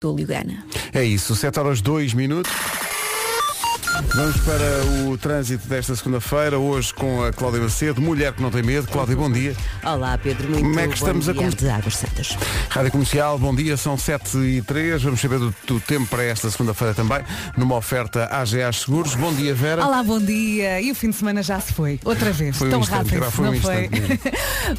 do Ligana. É isso, 7 horas 2 minutos. Vamos para o trânsito desta segunda-feira, hoje com a Cláudia Macedo, mulher que não tem medo. Cláudia, bom dia. Olá Pedro, muito Como é que bom estamos dia a de Águas Santas. Rádio Comercial, bom dia, são 7 e 3 Vamos saber do, do tempo para esta segunda-feira também, numa oferta AGA Seguros. Bom dia, Vera. Olá, bom dia. E o fim de semana já se foi. Outra vez. Foi um Tão instante, rápido. já foi um não foi? instante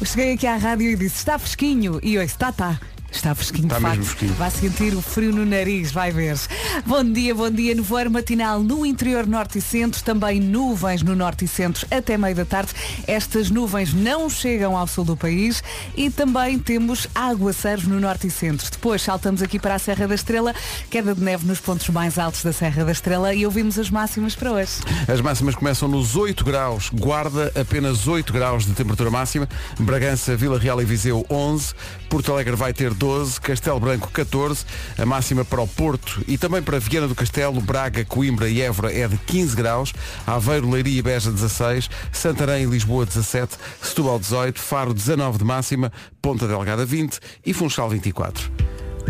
Cheguei aqui à rádio e disse, está fresquinho. E hoje, está, está. Está fresquinho, Está de mesmo facto. fresquinho. Vai sentir o frio no nariz, vai ver. Bom dia, bom dia. Nevoeiro matinal no interior norte e centro, também nuvens no norte e centro até meio da tarde. Estas nuvens não chegam ao sul do país e também temos aguaceiros no norte e centro. Depois saltamos aqui para a Serra da Estrela, queda de neve nos pontos mais altos da Serra da Estrela e ouvimos as máximas para hoje. As máximas começam nos 8 graus, Guarda apenas 8 graus de temperatura máxima, Bragança, Vila Real e Viseu 11, Porto Alegre vai ter 12, Castelo Branco 14, a máxima para o Porto e também para Viana do Castelo, Braga, Coimbra e Évora é de 15 graus, Aveiro, Leiria e Beja 16, Santarém e Lisboa 17, Setúbal 18, Faro 19 de máxima, Ponta Delgada 20 e Funchal 24.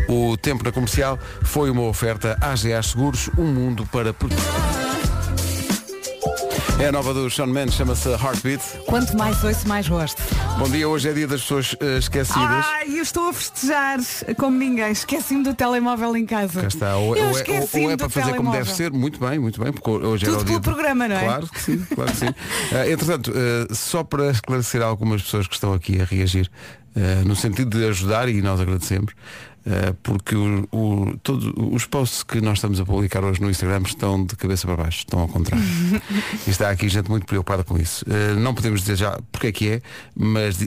O tempo na comercial foi uma oferta AGA Seguros, um mundo para proteger. É a nova do Sean Mendes, chama-se Heartbeat. Quanto mais ouço, mais gosto. Bom dia, hoje é dia das pessoas eh, esquecidas. Ai, eu estou a festejar como ninguém. Esqueci-me do telemóvel em casa. Cá está, ou, eu ou é, ou- ou é para fazer como telemóvel. deve ser, muito bem, muito bem, porque hoje Tudo era o dia pelo programa, não é? Claro que sim, claro que sim. Eh, entretanto, eh, só para esclarecer algumas pessoas que estão aqui a reagir, no sentido de ajudar, e nós agradecemos, porque o, o- todo- os posts que nós estamos a publicar hoje no Instagram estão de cabeça para baixo, estão ao contrário. e está aqui gente muito preocupada com isso. Eh, não podemos dizer já porque é que é, mas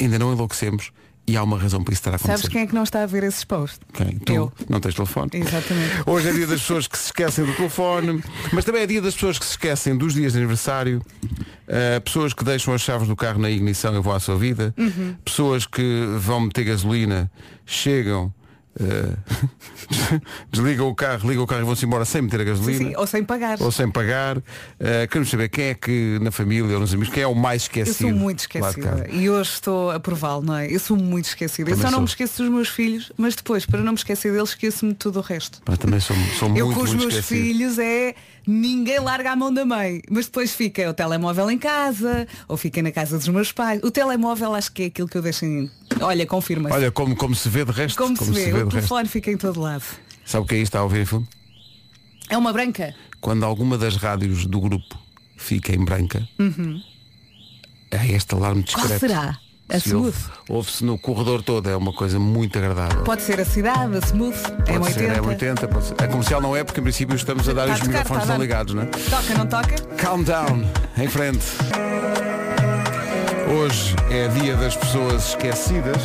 ainda não enlouquecemos e há uma razão para isso estar a acontecer. Sabes quem é que não está a ver esses posts? Quem? Tu Eu. não tens telefone? Exatamente. Hoje é dia das pessoas que se esquecem do telefone, mas também é dia das pessoas que se esquecem dos dias de aniversário, uh, pessoas que deixam as chaves do carro na ignição e vão à sua vida, Uhum. pessoas que vão meter gasolina, chegam, uh, desligam o carro, ligam o carro e vão-se embora sem meter a gasolina. sim, ou sem pagar. Ou sem pagar. Uh, queremos saber quem é que na família ou nos amigos, quem é o mais Eu esquecido. sou muito esquecida e hoje estou a prová-lo, não é? Eu sou muito esquecida. Também eu só não sou. me esqueço dos meus filhos, mas depois, para não me esquecer deles, esqueço-me de tudo o resto. Mas também sou, sou eu muito, com os meus esquecido. filhos é ninguém larga a mão da mãe, mas depois fica o telemóvel em casa ou fica na casa dos meus pais. O telemóvel acho que é aquilo que eu deixo em. Olha, confirma-se. Olha, como, como se vê de resto. Como, se vê, de o resto. telefone fica em todo lado. Sabe o que é isto está a ouvir em fundo? É uma branca? Quando alguma das rádios do grupo fica em branca, é este alarme Qual discreto. será? A Se ouve- Smooth? Ouve-se no corredor todo, é uma coisa muito agradável. Pode ser a cidade, a Smooth, é Pode ser, 80. é 80, pode ser. A comercial não é porque em princípio estamos a dar Está os tocar, microfones dar. ligados, não é? Toca, não toca? Calm down, em frente. Hoje é dia das pessoas esquecidas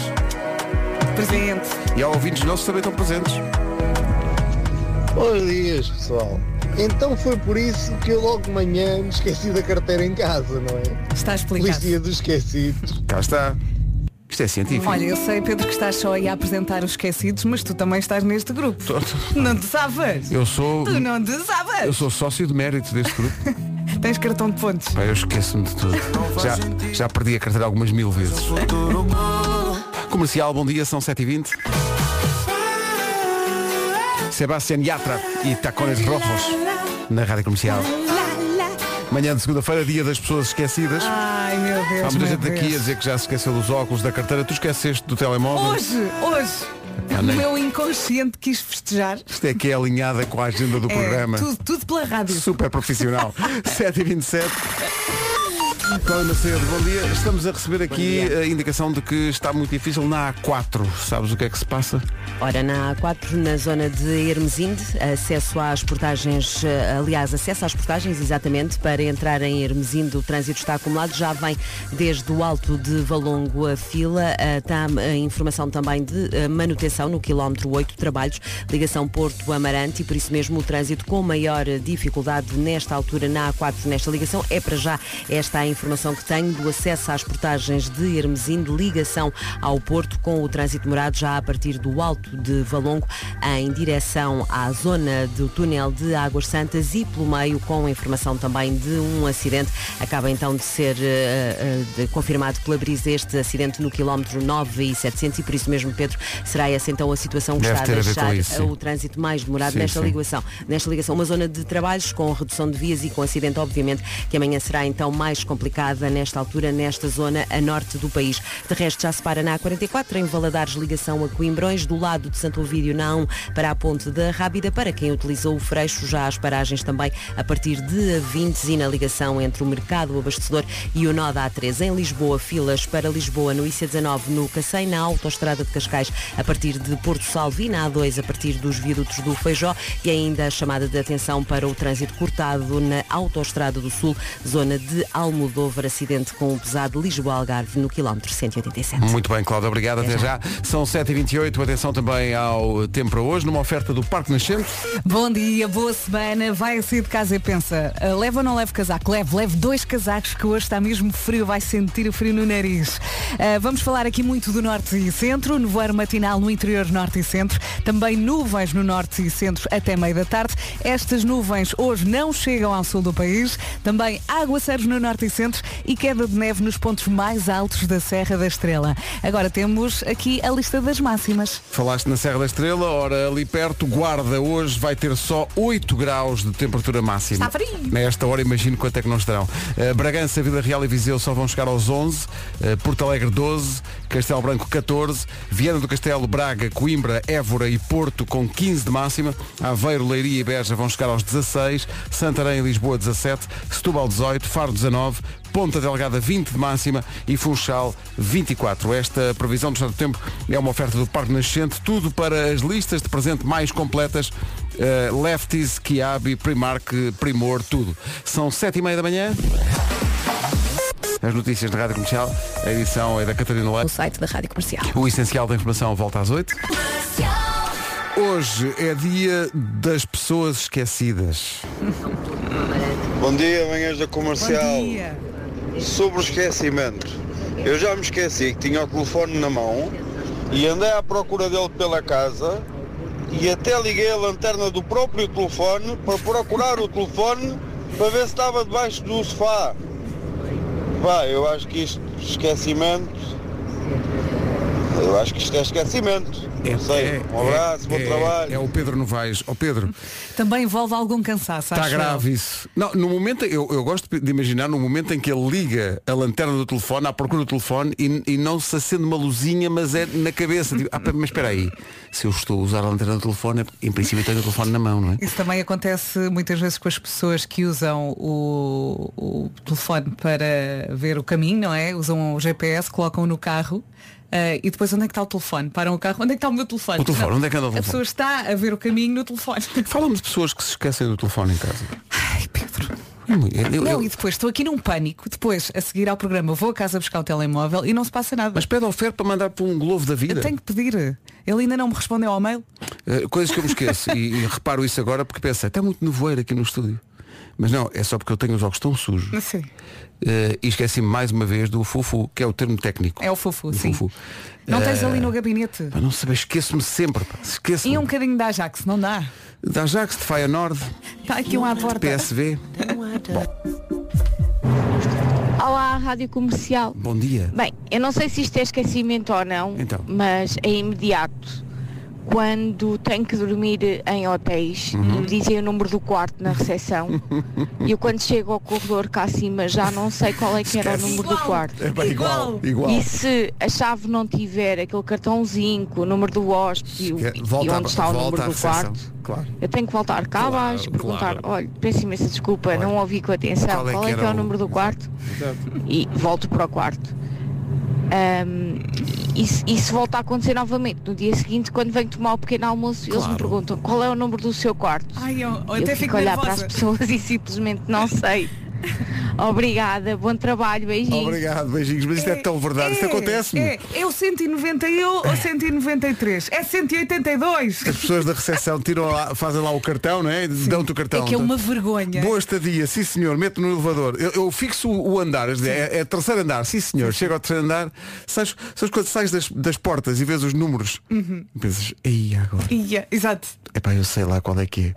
Presente. e há ouvintes nossos também estão presentes. Bons dias, pessoal. Então foi por isso que eu logo de manhã me esqueci da carteira em casa, não é? Está Feliz explicado. dia dos esquecidos. Cá está. Isto é científico. Olha, eu sei, Pedro, que estás só aí a apresentar os esquecidos, mas tu também estás neste grupo. Não te sabes? Eu sou. Tu não te Eu sabes? sou sócio de mérito deste grupo. Tens cartão de pontos. Pá, eu esqueço-me de tudo. Já, já perdi a carteira algumas mil vezes. Comercial, bom dia, são 7h20. Sebastián Yatra e Tacones Rojos na Rádio Comercial. Manhã de segunda-feira, dia das pessoas esquecidas. Ai, meu Deus. Há muita gente aqui a Deus. dizer que já se esqueceu dos óculos, da carteira. Tu esqueceste do telemóvel? Hoje, hoje, Ah, o meu inconsciente quis festejar. Isto é que é alinhada com a agenda do É, programa. tudo, tudo pela rádio. Super profissional. 7h27. Cláudia Macedo, bom dia. Estamos a receber aqui a indicação de que está muito difícil na A4. Sabes o que é que se passa? Ora, na A4, na zona de Hermesinde, acesso às portagens, eh, aliás, acesso às portagens, exatamente, para entrar em Hermesinde, o trânsito está acumulado, já vem desde o alto de Valongo a fila, eh, está a informação também de eh, manutenção no quilómetro 8, trabalhos, ligação Porto-Amarante e por isso mesmo o trânsito com maior eh, dificuldade nesta altura na A4, nesta ligação, é para já esta a informação informação que tenho do acesso às portagens de Hermesim, de ligação ao Porto, com o trânsito demorado já a partir do Alto de Valongo, em direção à zona do túnel de Águas Santas e pelo meio, com a informação também de um acidente. Acaba então de ser uh, uh, de, confirmado pela Brisa este acidente no quilómetro 9 e 700 e por isso mesmo, Pedro, será essa então a situação que Deve está a ter a deixar isso, sim. o trânsito mais demorado Sim, nesta sim. ligação. Nesta ligação, uma zona de trabalhos com redução de vias e com acidente, obviamente, que amanhã será então mais complicada nesta altura, nesta zona a norte do país. De resto, já se para na A44, em Valadares, ligação a Coimbrões, do lado de Santo Ovídio 1 para a ponte da Rábida, para quem utilizou o freixo, já as paragens também a partir de A20 e na ligação entre o mercado o abastecedor e o nó da A3. Em Lisboa, filas para Lisboa no IC19 no Cacém, na autoestrada de Cascais, a partir de Porto Salvo e na A2 a partir dos viadutos do Feijó e ainda a chamada de atenção para o trânsito cortado na autoestrada do Sul, zona de Almodóvar, acidente com o pesado Lisboa-Algarve no quilómetro 187. Muito bem, Cláudia, obrigado. Até já. São 7h28. Atenção também ao tempo para hoje, numa oferta do Parque Nascente. Bom dia, boa semana. Vai sair de casa e pensa, "Ah, leva ou não leva casaco? Leve, leve dois casacos que hoje está mesmo frio, vai sentir o frio no nariz. Ah, vamos falar aqui muito do norte e centro, nevoeiro matinal no interior norte e centro, também nuvens no norte e centro até meio da tarde. Estas nuvens hoje não chegam ao sul do país, também aguaceiros no norte e centro e queda de neve nos pontos mais altos da Serra da Estrela. Agora temos aqui a lista das máximas. Falaste na Serra da Estrela, ora ali perto, Guarda hoje vai ter só 8 graus de temperatura máxima. Está frio. Nesta hora imagino quanto é que não estarão. Eh, Bragança, Vila Real e Viseu só vão chegar aos 11, eh, Porto Alegre 12, Castelo Branco 14, Viana do Castelo, Braga, Coimbra, Évora e Porto com 15 de máxima, Aveiro, Leiria e Beja vão chegar aos 16, Santarém e Lisboa 17, Setúbal 18, Faro 19, Ponta Delgada 20 de máxima e Funchal 24. Esta previsão do estado do tempo é uma oferta do Parque Nascente, tudo para as listas de presente mais completas. eh, Lefties, Kiabi, Primark, Primor, tudo. São sete e meia da manhã. As notícias da Rádio Comercial, a edição é da Catarina O Leite. site da Rádio Comercial. O essencial da informação volta às 8. Hoje é dia das pessoas esquecidas. Bom dia, manhãs da Bom comercial. dia. Sobre o esquecimento, eu já me esqueci que tinha o telefone na mão e andei à procura dele pela casa e até liguei a lanterna do próprio telefone para procurar o telefone para ver se estava debaixo do sofá. Pá, eu acho que isto, esquecimento, eu acho que isto é esquecimento. Não sei. Um abraço, bom é- trabalho. É o Pedro Novaes. Ó Pedro, Também envolve algum cansaço. está eu. grave isso. Não, no momento, eu, eu gosto de imaginar no momento em que ele liga a lanterna do telefone, à procura do telefone e, e não se acende uma luzinha, mas é na cabeça. Tipo, ah, mas espera aí, se eu estou a usar a lanterna do telefone, em princípio tenho o telefone na mão, não é? Isso também acontece muitas vezes com as pessoas que usam o, o telefone para ver o caminho, não é? Usam o GPS, colocam no carro eh, e depois onde é que está o telefone? Param o carro, onde é que está o meu telefone? O telefone, Não, onde é que anda o A telefone? pessoa está a ver o caminho no telefone. Fala-me de pessoas que se esquecem do telefone em casa. Ai, Pedro. Eu- eu- Não, eu- e depois estou aqui num pânico. Depois, a seguir ao programa, vou a casa buscar o telemóvel e não se passa nada. mas pede ao Fer para mandar para um globo da vida. Eu tenho que pedir. Ele ainda não me respondeu ao mail. Uh, coisas que eu me esqueço e, e reparo isso agora porque pensei, está muito nevoeiro aqui no estúdio. Mas não, é só porque eu tenho os óculos tão sujos. Sei. Uh, e esqueci-me mais uma vez do fufu, que é o termo técnico. É o fufu, sim. fufu. Não tens Uh, ali no gabinete. pá, não saber, esqueço-me sempre. pá, Esqueço-me. E um bocadinho da Ajax, não dá? Da Ajax, de Faia Nord, Está aqui um à porta. PSV. Olá, Rádio Comercial. Bom dia. Bem, eu não sei se isto é esquecimento ou não, Então. mas é imediato. Quando tenho que dormir em hotéis Uhum. e me dizem o número do quarto na recepção, e eu quando chego ao corredor cá acima já não sei qual é que era o Esquece. número do quarto. É bem igual. Igual. E se a chave não tiver aquele cartãozinho com o número do hóspede e o- Esque- e Volta, onde está o volta número do quarto, Claro. eu tenho que voltar cá Claro, abaixo, perguntar, claro. olha, peço imensa desculpa, Claro. não ouvi com atenção, Qual qual é é, que é o o- número do quarto? E volto para o quarto. E, e se volta a acontecer novamente, no dia seguinte, quando venho tomar o pequeno almoço, eles Claro. me perguntam qual é o número do seu quarto. Ai, eu, eu eu até fico fico olhar para as pessoas e simplesmente não sei. Obrigada, bom trabalho, beijinhos. Obrigado, beijinhos. Mas isto é, tão verdade. Isto acontece-me. É, é o 191 ou 193? É 182. As pessoas da recepção tiram lá, fazem lá o cartão, não é? Dão-te o cartão. É que é uma vergonha. Boa estadia, sim senhor, meto no elevador. Eu, eu fixo o andar, é, é terceiro andar, sim senhor. Chego ao terceiro andar, sabes, sabes quando sais das, das portas e vês os números? Uhum. Pensas, aí agora. Ia, exato. Epá, eu sei lá qual é que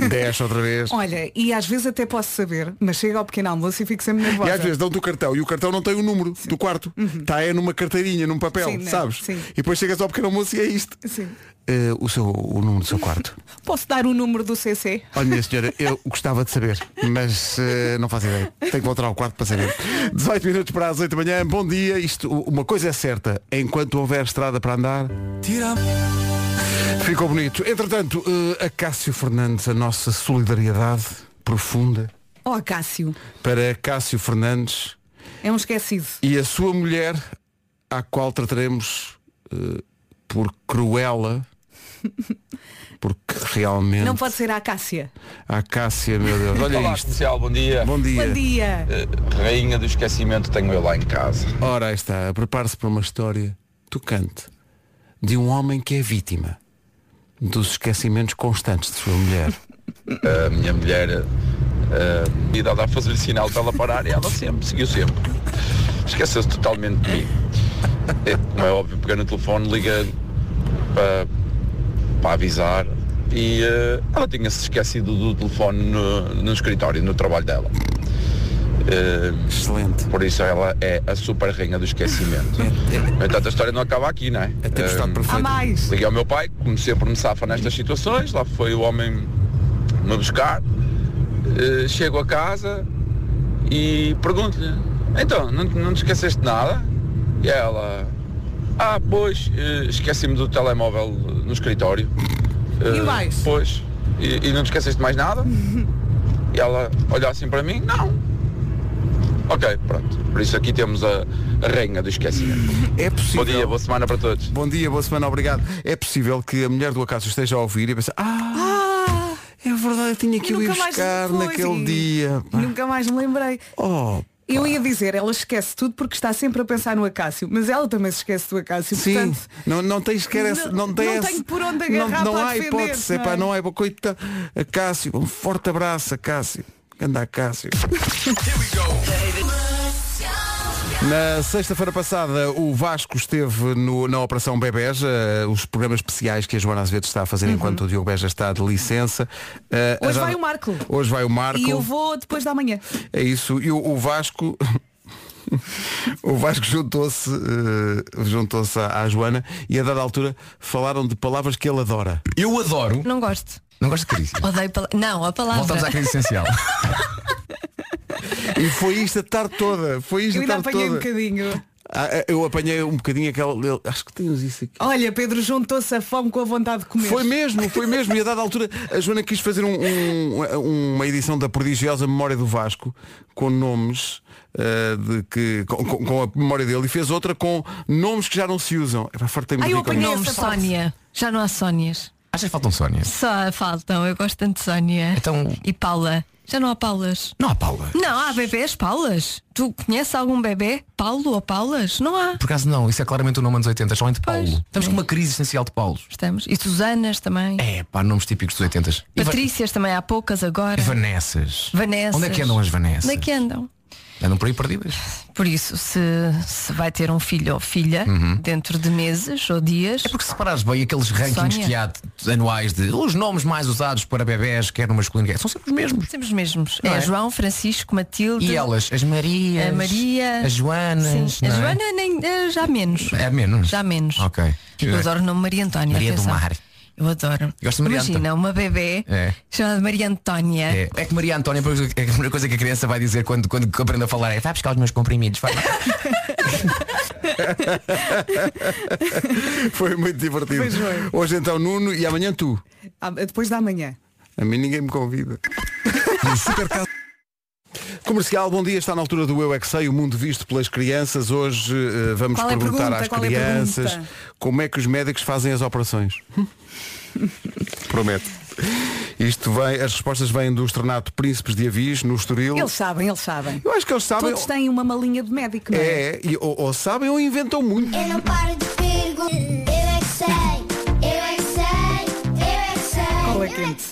é. Desce outra vez. Olha, e às vezes até posso saber, mas chega ao pequeno almoço e fico sempre E nervosa. às vezes dão-te o cartão e o cartão não tem o número do quarto. Está é numa carteirinha, num papel, Uhum. Sim, né? sabes? Sim. E depois chegas ao pequeno almoço e é isto. Sim. Eh, o, seu, o número do seu quarto. Posso dar o número do CC? Olha, minha senhora, eu gostava de saber, mas eh, não faço ideia. Tenho que voltar ao quarto para saber. 18 minutos para as 8 da manhã, bom dia. Isto, uma coisa é certa, enquanto houver estrada para andar, tira. Ficou bonito. Entretanto, eh, a Cássio Fernandes, a nossa solidariedade profunda Oh, Cássio, para Cássio Fernandes é um esquecido. e a sua mulher, à qual trataremos eh, por Cruella, porque realmente Não pode ser a Cássia. a Cássia, meu Deus, olha Olá, isto. comercial, bom dia. Bom dia. Bom dia. Eh, Rainha do esquecimento tenho eu lá em casa. Ora, aí está, prepare-se para uma história tocante de um homem que é vítima dos esquecimentos constantes de sua mulher. A minha mulher, eh, e dada a fazer-lhe sinal para ela parar, e ela sempre, seguiu sempre. Esqueceu-se totalmente de mim. É, como é óbvio, peguei no telefone, liga para, para avisar e eh, ela tinha-se esquecido do telefone no, no escritório, no trabalho dela. Eh, Excelente. por isso ela é a super rainha do esquecimento. No entanto, a história não acaba aqui, não é? A tempestade Eh, Há perfeita. mais. Liguei ao meu pai, como sempre me safa nestas situações, lá foi o homem me buscar, Eh, chego a casa e pergunto-lhe, então, não, não te esqueceste de nada? E ela, ah, pois, eh, esqueci-me do telemóvel no escritório. E Eh, mais? Pois, e, e não te esqueceste de mais nada? E ela olhou assim para mim, não. Ok, pronto. Por isso aqui temos a, a rainha do esquecimento. É possível. Bom dia, boa semana para todos. Bom dia, boa semana, obrigado. É possível que a mulher do acaso esteja a ouvir e pensar, ah, é verdade, eu tinha que Eu o ir buscar naquele e- dia. Nunca mais me lembrei. Oh, Eu ia dizer, ela esquece tudo porque está sempre a pensar no Acácio, mas ela também se esquece do Acácio, sim, portanto. não, não tens sequer essa, não, Não- tem não essa- tenho por onde não, agarrar não para há defender, hipótese, não epá, é? não há coita, a Cássio, um forte abraço a Anda a Cássio. Na sexta-feira passada o Vasco esteve no- na Operação Bebés, eh, os programas especiais que a Joana Azevedo está a fazer enquanto o Diogo Beja está de licença. Uhum. Hoje vai o Marco. Hoje vai o Marco. E eu vou depois da manhã. É isso. E o, o Vasco. o Vasco juntou-se eh, juntou-se à, à Joana e a dada altura falaram de palavras que ele adora. Eu adoro. Não gosto. Não gosto de carícia. Odeio pala- Não, a palavra. Voltamos à crise essencial. E foi isto a tarde toda. Foi isto Eu a ainda tarde apanhei um toda. bocadinho. Ah, ah, eu apanhei um bocadinho aquela. Acho que temos isso aqui. Olha, Pedro juntou-se a fome com a vontade de comer. Foi mesmo, foi mesmo. E a dada altura a Joana quis fazer um- um- uma edição da prodigiosa memória do Vasco com nomes eh, de que, com, com- a memória dele e fez outra com nomes que já não se usam. É, fartei-me Ai, de eu rir com apanhei isto. Nome essa parte. Sónia. Já não há Sónias. Achas que faltam Sónia? Só faltam. Eu gosto tanto de Sónia. Então- E Paula. Já não há Paulas. Não há Paula. Não, há bebés Paulas. Tu conheces algum bebê? Paulo ou Paulas? Não há. Por acaso não, isso é claramente o nome anos 80, somente Pois. Paulo. Estamos com uma crise essencial de Paulos. Estamos. E Susanas também. É, pá, nomes típicos dos 80. E Va- Patrícias também há poucas agora. e Vanessas. Vanessas. Onde é que andam as Vanessas? Onde é que andam? Andam por aí perdidas. Por isso, se, se vai ter um filho ou filha dentro de meses ou dias, É porque se reparares bem aqueles rankings Sónia. que há anuais de os nomes mais usados para bebés, quer no masculino, quer são sempre os mesmos. temos os mesmos. É, é? João, Francisco, Matilde. E elas, as Marias, A Maria. as Joanas. Sim. A é? Joana nem, eh, já menos. É menos. Já menos. Ok. Eu adoro o nome Maria Antónia. Maria do atenção. Mar. Eu adoro. Gosto de Maria Imagina, Antónia. uma bebê É. chamada Maria Antónia. É, é que Maria Antónia, é a primeira coisa que a criança vai dizer quando, quando aprende a falar é vai buscar os meus comprimidos. Vai lá." Foi muito divertido. Hoje então Nuno e amanhã tu. Ah, Depois da manhã. A mim ninguém me convida. Comercial, bom dia, está na altura do Eu é que Sei, o mundo visto pelas crianças. Hoje eh, vamos Qual é perguntar pergunta? às é crianças pergunta? como é que os médicos fazem as operações. Prometo. Isto vem, as respostas vêm do Estornato Príncipes de Avis, no Estoril. Eles sabem, eles sabem. Eu acho que eles sabem. Todos têm uma malinha de médico, não é? É, e, ou, ou sabem ou inventam muito. Eu não paro de perguntar. Eu é que sei, eu é que sei, eu é que sei. Cola quente.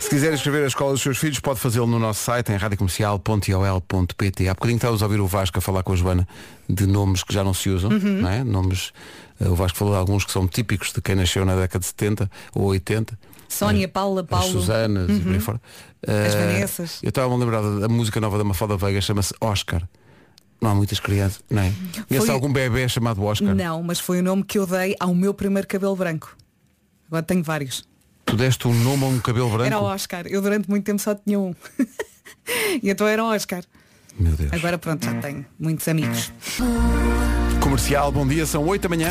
Se quiser escrever a escola dos seus filhos, pode fazê-lo no nosso site em radiocomercial.ol.pt. Há bocadinho estávamos a ouvir o Vasco a falar com a Joana de nomes que já não se usam, Uhum. não é? Nomes, o Vasco falou de alguns que são típicos de quem nasceu na década de 70 ou 80. Sónia, Paula, As Paulo. Susanas e por aí fora. As Eh, Vanessas. Eu estava a lembrar da música nova da Mafalda Veiga, chama-se Oscar. Não há muitas crianças, não é? Conhece algum bebê chamado Oscar? Não, mas foi o nome que eu dei ao meu primeiro cabelo branco. Agora tenho vários. Tu deste um nome a um cabelo branco? Era o Oscar. Eu durante muito tempo só tinha um. e então era o Oscar. Meu Deus. Agora pronto, já tenho muitos amigos. Comercial, bom dia, são 8 da manhã.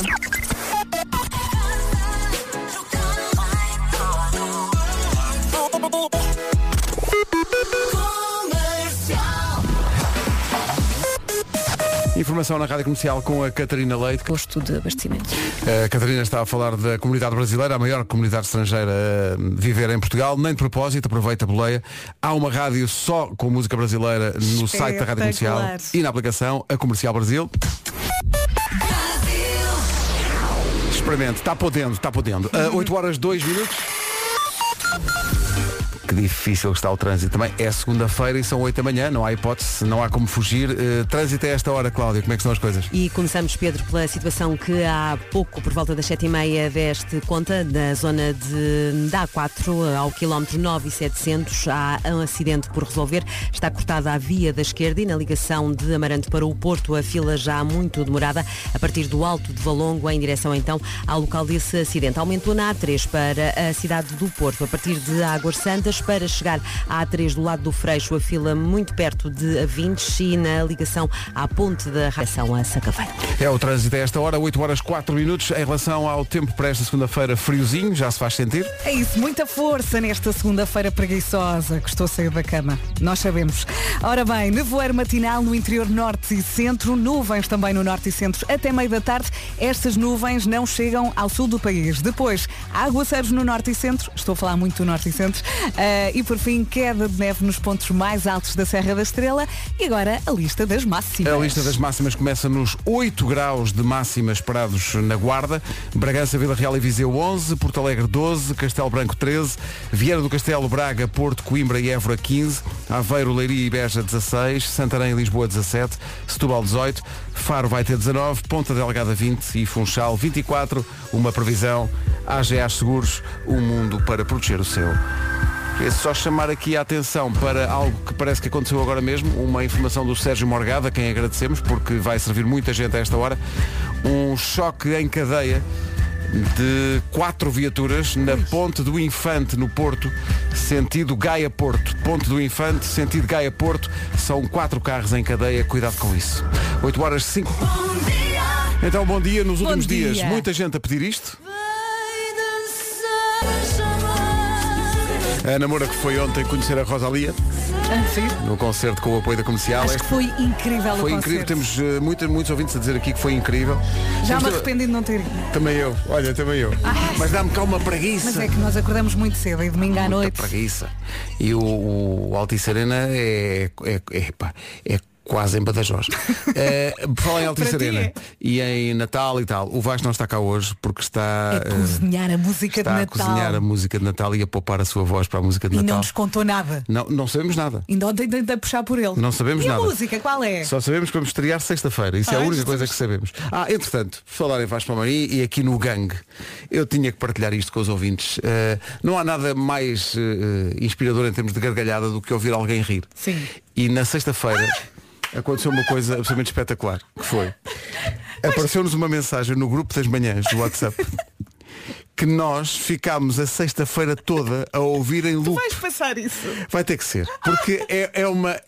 Informação na Rádio Comercial com a Catarina Leite. Posto de abastecimento. A Catarina está a falar da comunidade brasileira, a maior comunidade estrangeira a viver em Portugal. Nem de propósito, aproveita a boleia. Há uma rádio só com música brasileira no site da Rádio Comercial e na aplicação, a Comercial Brasil. Experimente, está podendo, está podendo. Uh, 8 horas 2 minutos. Que difícil está o trânsito também. É segunda-feira e são 8 da manhã, não há hipótese, não há como fugir. Uh, trânsito a esta hora, Cláudia, como é que estão as coisas? E começamos, Pedro, pela situação que há pouco, por volta das 7h30, deste conta, na zona de da A4, ao quilómetro 9 e 700, há um acidente por resolver. Está cortada a via da esquerda e na ligação de Amarante para o Porto, a fila já muito demorada, a partir do Alto de Valongo, em direção então ao local desse acidente. Aumentou na A3 para a cidade do Porto, a partir de Águas Santas, para chegar à A3 do lado do Freixo, a fila muito perto de Avintes e na ligação à ponte da Ração a Sacavém. É o trânsito a esta hora, 8 horas 4 minutos. Em relação ao tempo para esta segunda-feira, friozinho, já se faz sentir. É isso, muita força nesta segunda-feira preguiçosa que estou a sair da cama. Nós sabemos. Ora bem, nevoeiro matinal no interior norte e centro, nuvens também no norte e centro até meio da tarde. Estas nuvens não chegam ao sul do país. Depois, aguaceiros no norte e centro, estou a falar muito do norte e centro, e por fim, queda de neve nos pontos mais altos da Serra da Estrela. E agora a lista das máximas. A lista das máximas começa nos 8 graus de máxima esperados na Guarda. Bragança, Vila Real e Viseu 11, Porto Alegre 12, Castelo Branco 13, Vieira do Castelo, Braga, Porto, Coimbra e Évora 15, Aveiro, Leiria e Beja 16, Santarém e Lisboa 17, Setúbal 18, Faro vai ter 19, Ponta Delgada 20 e Funchal 24. Uma previsão, AGA Seguros, o mundo para proteger o seu. É só chamar aqui a atenção para algo que parece que aconteceu agora mesmo, uma informação do Sérgio Morgado, a quem agradecemos, porque vai servir muita gente a esta hora. Um choque em cadeia de quatro viaturas na Ponte do Infante, no Porto, sentido Gaia-Porto. Ponte do Infante, sentido Gaia-Porto. São quatro carros em cadeia, cuidado com isso. 8 horas 5. Então, bom dia. Nos últimos dia. dias, muita gente a pedir isto. A namora que foi ontem conhecer a Rosalia, Ah, sim. no concerto com o apoio da comercial. Acho que foi incrível Foi incrível, temos eh, muitos, muitos ouvintes a dizer aqui que foi incrível. Já Temos me arrependi de não ter ido. Também eu, olha, também eu. Mas dá-me cá uma preguiça. Mas é que nós acordamos muito cedo e domingo à Muita noite. preguiça. E o, o Altice Arena é, é, é, pá, é quase em Badajoz. é, por falar em Altice ti Arena é. e em Natal e tal, o Vasco não está cá hoje porque está, É eh, cozinhar a música está de a Natal. cozinhar a música de Natal e a poupar a sua voz para a música de E não Natal. nos contou nada. Não, não sabemos nada. Ainda ontem tentei puxar por ele. Não sabemos e nada. a música, qual é? Só sabemos que vamos estrear sexta-feira. Isso é a única coisa que sabemos. Ah, entretanto, falar em Vasco Palmeirim e aqui no Gang, eu tinha que partilhar isto com os ouvintes. Eh, não há nada mais eh, inspirador em termos de gargalhada do que ouvir alguém rir. Sim. E na sexta-feira aconteceu uma coisa absolutamente espetacular, que foi. Apareceu-nos uma mensagem no grupo das manhãs do WhatsApp que nós ficámos a sexta-feira toda a ouvir em loop. Vais passar isso. Vai ter que ser. Porque é, é uma.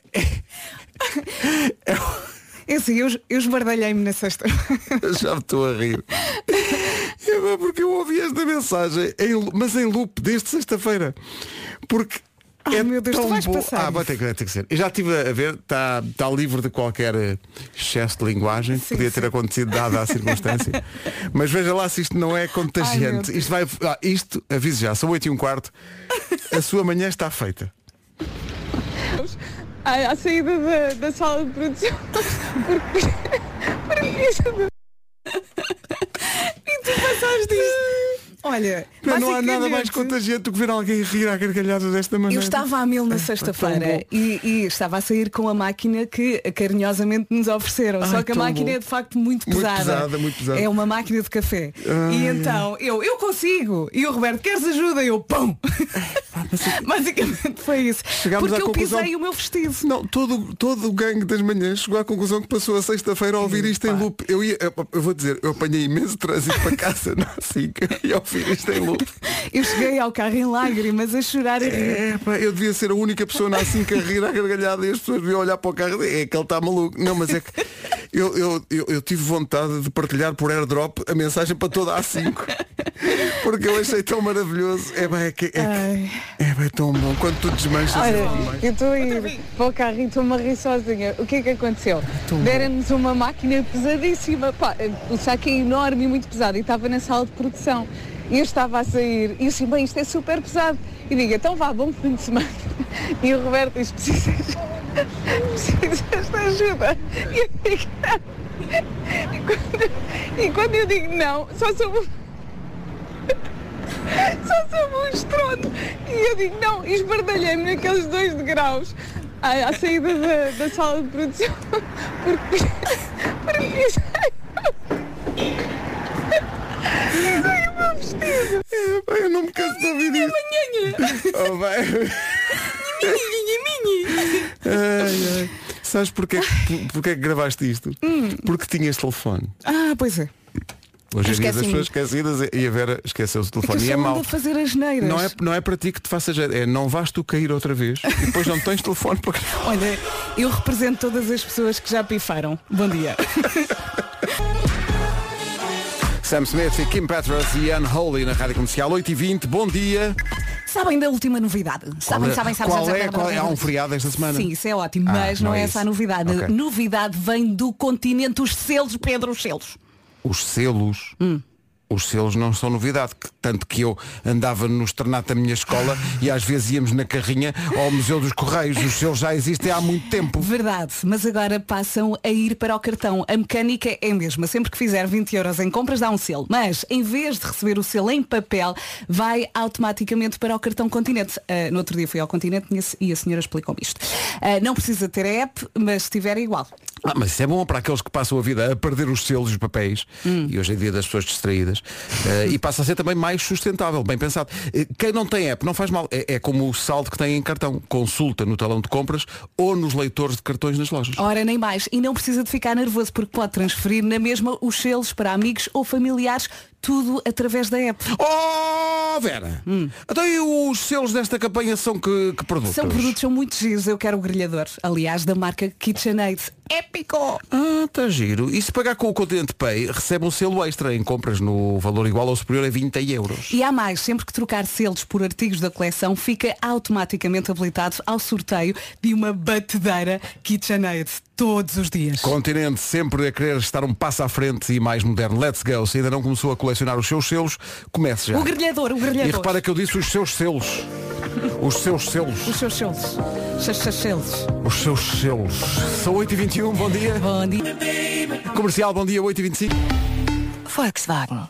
É assim, eu, eu esbardalhei-me na sexta. Eu já me estou a rir. É porque eu ouvi esta mensagem, em- mas em loop, desde sexta-feira. Porque. Ai, é meu Deus, tu tão vais bom. passar Ah, vai ter, que, ter que ser. Eu já estive a ver, está tá livre de qualquer excesso de linguagem Sim, podia ter sim. acontecido dada a circunstância. mas veja lá se isto não é Ai, contagiante. meu isto vai. ah, isto, aviso já, são 8 e um quarto. A sua manhã está feita. à, à saída da, da sala de produção porque, porque E tu passaste isto. Olha, Não, não há nada mais contagiante do que ver alguém rir à gargalhada desta maneira. Eu estava a mil na tão sexta-feira e, e estava a sair com a máquina que carinhosamente nos ofereceram. Ai, Só que a máquina bom. é de facto muito Muito pesada. pesada, muito pesada. É uma máquina de café. Ai, e então eu, eu consigo. E o Roberto, queres ajuda? Eu, pum! Basicamente foi isso. Chegámos Porque eu conclusão- pisei o meu vestido. Não, todo, todo o gangue das manhãs chegou à conclusão que passou a sexta-feira a ouvir isto em loop. Eu, ia, eu, eu vou dizer, eu apanhei imenso trânsito para casa na assim e a ouvir isto em loop. Eu cheguei ao carro em lágrimas a chorar e rir. É, pá, eu devia ser a única pessoa na assim a rir à gargalhada e as pessoas deviam olhar para o carro e é que ele está maluco. Não, mas é que eu, eu, eu, eu tive vontade de partilhar por airdrop a mensagem para toda a A5. Porque eu achei tão maravilhoso. É bem, é, que, é, é bem tão bom. Quando tu desmanchas Olha, é demais. eu estou a ir para o carro e estou-me a rir sozinha. O que é que aconteceu? Deram-nos uma máquina pesadíssima. Pá, o saco é enorme e muito pesado e estava na sala de produção. E eu estava a sair e eu assim, bem, isto é super pesado. E digo, então vá, bom fim de semana. E o Roberto diz, precisas, precisas de ajuda. E eu digo, não. E quando, e quando eu digo não, só sou só soube um estrondo. E eu digo, não, e esbardalhei-me naqueles dois degraus à, à saída da, da sala de produção. Porque, porque pisei, pisei o meu vestido. É, eu não me canso de ouvir isto. Oh, bem. Ai, ai. Sabes porquê, porquê que gravaste isto? Porque tinhas telefone. Ah, pois é. Hoje em dia as pessoas esquecidas e a Vera esqueceu-se do É telefone. eu e é mau. fazer as neiras. Não é, não é para ti que te faça jeito, é não vais tu cair outra vez e depois não tens telefone para. Olha, eu represento todas as pessoas que já pifaram. Bom dia. Sam Smith e Kim Petras e Unholy na Rádio Comercial 8h20, bom dia. Sabem da última novidade? Sabem, Qual é- sabem, sabem. qual é- qual é- há um feriado esta semana? Sim, isso é ótimo, Ah, mas não não, é é essa a novidade. Ok. Novidade vem do continente, os selos, Pedro, os selos. Os selos. Os selos não são novidade, que- tanto que eu andava no externato da minha escola e às vezes íamos na carrinha ao Museu dos Correios. Os selos já existem há muito tempo. Verdade, mas agora passam a ir para o cartão. A mecânica é a mesma. Sempre que fizer 20 euros em compras dá um selo. Mas em vez de receber o selo em papel, vai automaticamente para o cartão Continente. Ah, no outro dia fui ao Continente e a se- a senhora explicou-me isto. Ah, não precisa ter a app, mas se tiver é igual. Ah, mas isso é bom para aqueles que passam a vida a perder os selos e os papéis e hoje é dia das pessoas distraídas Eh, e passa a ser também mais sustentável, bem pensado. Eh, quem não tem app não faz mal, é, é como o saldo que tem em cartão. Consulta no talão de compras ou nos leitores de cartões nas lojas. Ora, nem mais. E não precisa de ficar nervoso porque pode transferir na mesma os selos para amigos ou familiares, tudo através da app. Oh, Vera! Então e os selos desta campanha são que, que produtos? São produtos são muito giros. Eu quero o grelhador. Aliás, da marca KitchenAid. Épico! Ah, está giro. E se pagar com o Continente Pay, recebe um selo extra em compras no valor igual ou superior a 20 euros. E há mais, sempre que trocar selos por artigos da coleção, fica automaticamente habilitado ao sorteio de uma batedeira KitchenAid todos os dias. Continente sempre a querer estar um passo à frente e mais moderno. Let's go. Se ainda não começou a colecionar os seus selos, comece já. O grelhador, o E grelhador. repara que eu disse os seus selos. Os seus selos. Os seus selos. Seus seus selos. Os seus selos. São 8h21, bom dia. Bom dia. Comercial, bom dia, 8h25. Volkswagen.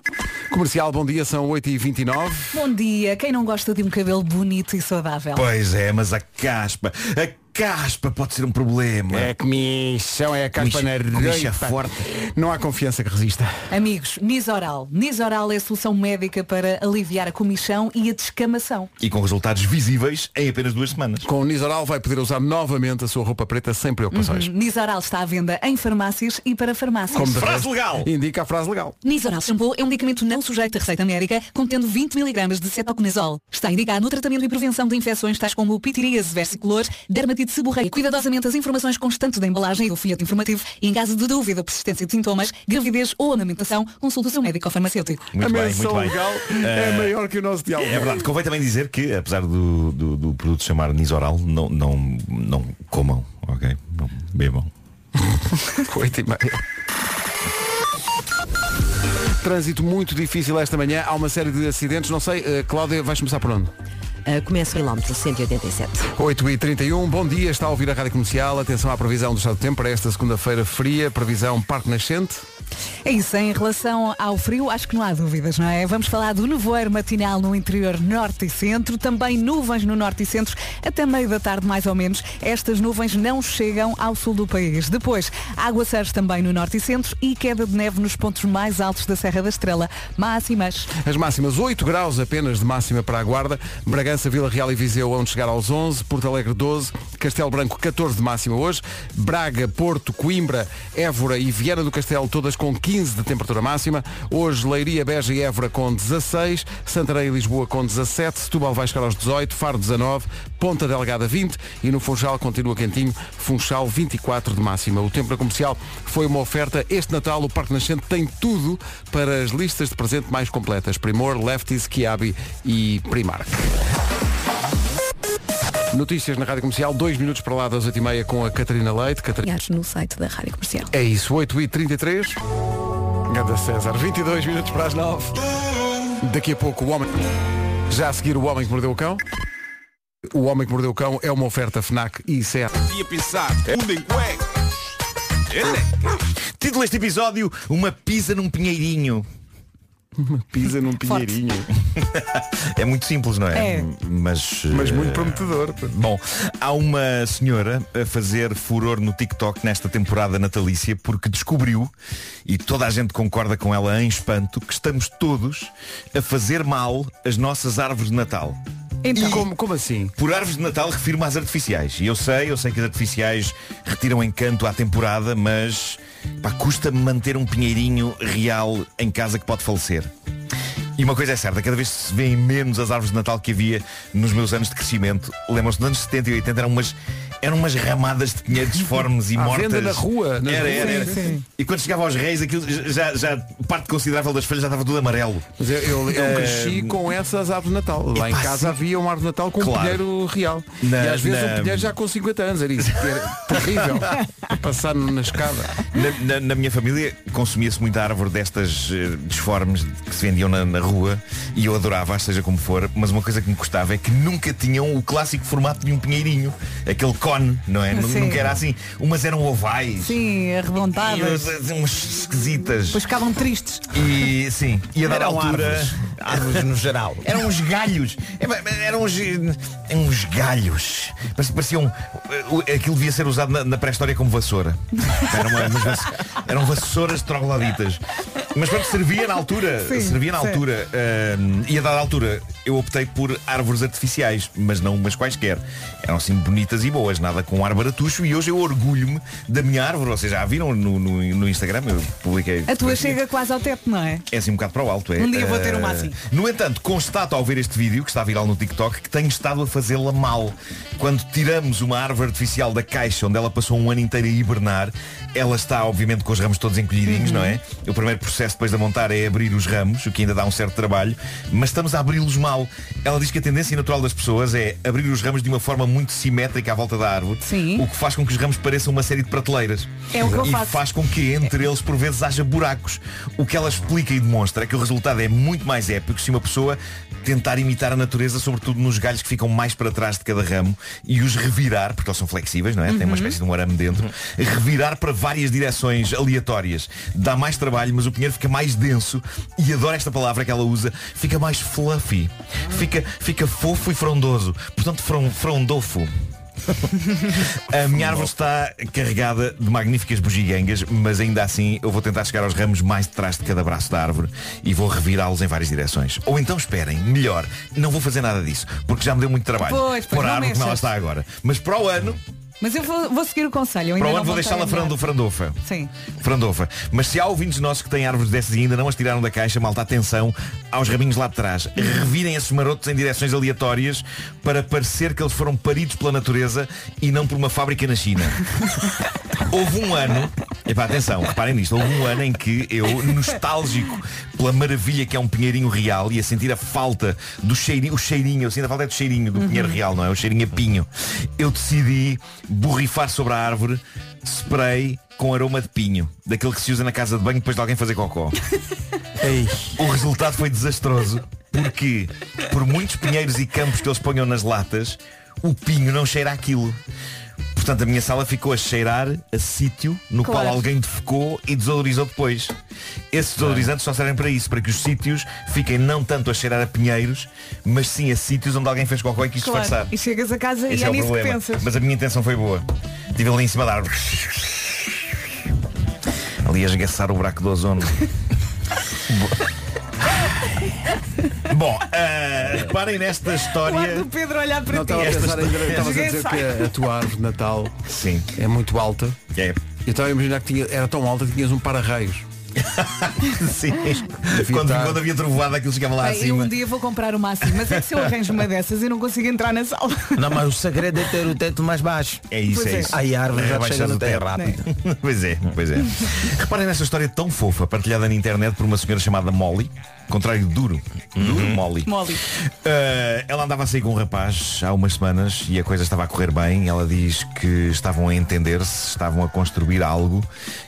Comercial, bom dia, são 8h29. Bom dia. Quem não gosta de um cabelo bonito e saudável? Pois é, mas a caspa, a caspa pode ser um problema. É comissão, é a caspa na comicha forte. Não há confiança que resista. Amigos, Nisoral. Nisoral é a solução médica para aliviar a comichão e a descamação. E com resultados visíveis em apenas duas semanas. Com o Nisoral vai poder usar novamente a sua roupa preta sem preocupações. Nisoral está à venda em farmácias e para farmácias. Como Frase resto, legal. Indica a frase legal. Nisoral Shampoo é um medicamento não sujeito a receita médica, contendo 20 mg de cetoconazol. Está indicado no tratamento e prevenção de infecções tais como pitirias versicolor, dermatite seborreica. Cuidadosamente as informações constantes da embalagem e do folheto informativo e em caso de dúvida ou persistência de sintomas, gravidez ou amamentação, consulte o seu médico ou farmacêutico. Muito a bem, menção muito bem. legal é Eh, maior que o nosso diálogo. É verdade, convém também dizer que, apesar do, do, do produto chamar Nisoral, não, não, não comam, ok? Não bebam. 8 e meia. Trânsito muito difícil esta manhã. Há uma série de acidentes. Não sei, eh, Cláudia, vais começar por onde? Eh, começa o quilómetro 187. 8 e 31 bom dia, está a ouvir a Rádio Comercial. Atenção à previsão do estado do tempo para esta segunda-feira fria, previsão Parque Nascente. É isso, em relação ao frio, acho que não há dúvidas, não é? Vamos falar do nevoeiro matinal no interior norte e centro, também nuvens no norte e centro, até meio da tarde mais ou menos. Estas nuvens não chegam ao sul do país. Depois, aguaceiros também no norte e centro e queda de neve nos pontos mais altos da Serra da Estrela. Máximas. As máximas 8 graus apenas de máxima para a Guarda, Bragança, Vila Real e Viseu onde chegar aos 11, Porto Alegre 12, Castelo Branco 14 de máxima hoje, Braga, Porto, Coimbra, Évora e Viana do Castelo todas com 15 de temperatura máxima, hoje Leiria, Beja e Évora com 16, Santarém e Lisboa com 17, Setúbal vai chegar aos 18, Faro 19, Ponta Delgada 20 e no Funchal continua quentinho, Funchal 24 de máxima. O tempo comercial foi uma oferta. Este Natal o Parque Nascente tem tudo para as listas de presente mais completas. Primor, Lefties, Kiabi e Primark. Notícias na Rádio Comercial, dois minutos para lá das 8h30 com a Catarina Leite. Catarina... No site da Rádio Comercial. É isso, 8h33. Ganda César, 22 minutos para as 9. Daqui a pouco o homem. Já a seguir o Homem que Mordeu o Cão. O Homem que Mordeu o Cão é uma oferta FNAC e ICEA. Ia pensar, mundo em cuecas. Título deste episódio, uma pizza num pinheirinho. Uma pizza num pinheirinho. é muito simples, não é? É. Mas, Mas muito eh, prometedor. Bom, há uma senhora a fazer furor no TikTok nesta temporada natalícia porque descobriu, e toda a gente concorda com ela em espanto, que estamos todos a fazer mal as nossas árvores de Natal. Então, Como, como assim? Por árvores de Natal refiro-me às artificiais. E eu sei, eu sei que as artificiais retiram encanto à temporada, mas pá, custa-me manter um pinheirinho real em casa que pode falecer. E uma coisa é certa, cada vez se vêem menos as árvores de Natal que havia nos meus anos de crescimento. Lembram-se dos anos 70 e 80 eram umas, eram umas ramadas de pinheiros disformes e À mortas. venda na rua, Era, era, ruas. era. Sim, sim. E quando chegava aos reis, aquilo já, já parte considerável das folhas já estava tudo amarelo. Mas eu, eu, eu Eh, cresci com essas árvores de Natal. Lá em epá, casa sim. havia uma árvore de Natal com um Claro. pinheiro real. Na- e às vezes na- um pinheiro já com 50 anos. Era isso. Era terrível. Passar na escada. Na, na- na minha família consumia-se muita árvore destas eh, disformes que se vendiam na, na rua e eu adorava, seja como for, mas uma coisa que me gostava é que nunca tinham o clássico formato de um pinheirinho, aquele cone, não é? Sim. Nunca era assim. Umas eram ovais. sim, E arredondadas. umas, esquisitas. Depois ficavam tristes. E sim, e a dada Eram altura. árvores. Árvores no geral. Eram uns galhos. É, Eram uns, uns galhos. Mas Pareciam. eh, Aquilo devia ser usado na, na pré-história como vassoura. Eram, uma- umas eram vassouras trogloditas. Mas pronto, servia na altura. Sim, servia na sim. altura. Ahm, e a dada altura eu optei por árvores artificiais, mas não umas quaisquer. Eram assim bonitas e boas, nada com ar baratucho. E hoje eu orgulho-me da minha árvore. Vocês já a viram no, no, no Instagram? Eu publiquei. A tua chega quase ao teto, não é? É assim um bocado para o alto, é. Um dia vou ter uma Eh, assim. No entanto, constato ao ver este vídeo, que está viral no TikTok, que tenho estado a fazê-la mal. Quando tiramos uma árvore artificial da caixa onde ela passou um ano inteiro a hibernar, ela está, obviamente, com os ramos todos encolhidinhos, Uhum. não é? O primeiro processo depois de a montar é abrir os ramos, o que ainda dá um certo trabalho, mas estamos a abri-los mal. Ela diz que a tendência natural das pessoas é abrir os ramos de uma forma muito simétrica à volta da árvore, Sim. o que faz com que os ramos pareçam uma série de prateleiras. É o que eu e faço. faz com que entre eles por vezes haja buracos. O que ela explica e demonstra é que o resultado é muito mais épico se uma pessoa tentar imitar a natureza, sobretudo nos galhos que ficam mais para trás de cada ramo e os revirar, porque eles são flexíveis, não é? Tem uma espécie de um arame dentro, revirar para várias direções aleatórias. Dá mais trabalho, mas o pinheiro fica mais denso e adoro esta palavra que ela usa, fica mais fluffy. Fica, fica fofo e frondoso. Portanto, fron, frondofo. A minha árvore está carregada de magníficas bugigangas, mas ainda assim eu vou tentar chegar aos ramos mais de trás de cada braço da árvore e vou revirá-los em várias direções. Ou então esperem, melhor, não vou fazer nada disso, porque já me deu muito trabalho. Pois, pois, Pôr a árvore como ela está agora. Mas para o ano, Mas eu vou, vou seguir o conselho. eu para ainda o não ano vou deixá-la frando, frandofa. Sim. Frandofa. Mas se há ouvintes nossos que têm árvores dessas e ainda não as tiraram da caixa, malta, atenção aos raminhos lá de trás. Revirem esses marotos em direções aleatórias para parecer que eles foram paridos pela natureza e não por uma fábrica na China. Houve um ano, epá, atenção, reparem nisto, houve um ano em que eu, nostálgico pela maravilha que é um pinheirinho real e a sentir a falta do cheirinho, o cheirinho, eu sinto a falta é do cheirinho do pinheiro real, não é? O cheirinho a pinho. Eu decidi borrifar sobre a árvore spray com aroma de pinho, daquele que se usa na casa de banho depois de alguém fazer cocó. O resultado foi desastroso. Porque por muitos pinheiros e campos que eles ponham nas latas, o pinho não cheira aquilo. Portanto, a minha sala ficou a cheirar a sítio no Claro. qual alguém defecou e desodorizou depois. Esses desodorizantes só servem para isso, para que os sítios fiquem não tanto a cheirar a pinheiros, mas sim a sítios onde alguém fez cocó e quis Claro. disfarçar. E chegas a casa Esse e é é o nisso que problema. pensas. Mas a minha intenção foi boa. Estive ali em cima da árvore. Ali a esgaçar o buraco do ozono. Bom, ah, reparem nesta O história. do Pedro olhar para Não ti. estava a pensar ainda, estavas a dizer que a, a tua árvore de Natal Sim. é muito alta. É. Eu estava a imaginar que tinha, era tão alta que tinhas um para-raios. Sim. Quando, quando havia trovoada aquilo chegava lá Bem, eu acima. um dia vou comprar uma assim, mas é que se eu arranjo uma dessas eu não consigo entrar na sala. Não, mas o segredo é ter o teto mais baixo. É isso, Pois é é. isso. Aí a árvore já te Abaixar chega do no teto rápido. pois é, pois é. Reparem nessa história tão fofa, partilhada na internet por uma senhora chamada Molly. Contrário de duro. Duro, Molly. Molly. Uh, ela andava a sair com um rapaz há umas semanas e a coisa estava a correr bem. Ela diz que estavam a entender-se, estavam a construir algo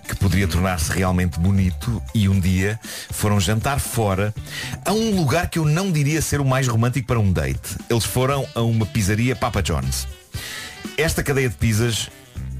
que poderia tornar-se realmente bonito e um dia foram jantar fora a um lugar que eu não diria ser o mais romântico para um date. Eles foram a uma pizzaria Papa John's. Esta cadeia de pizzas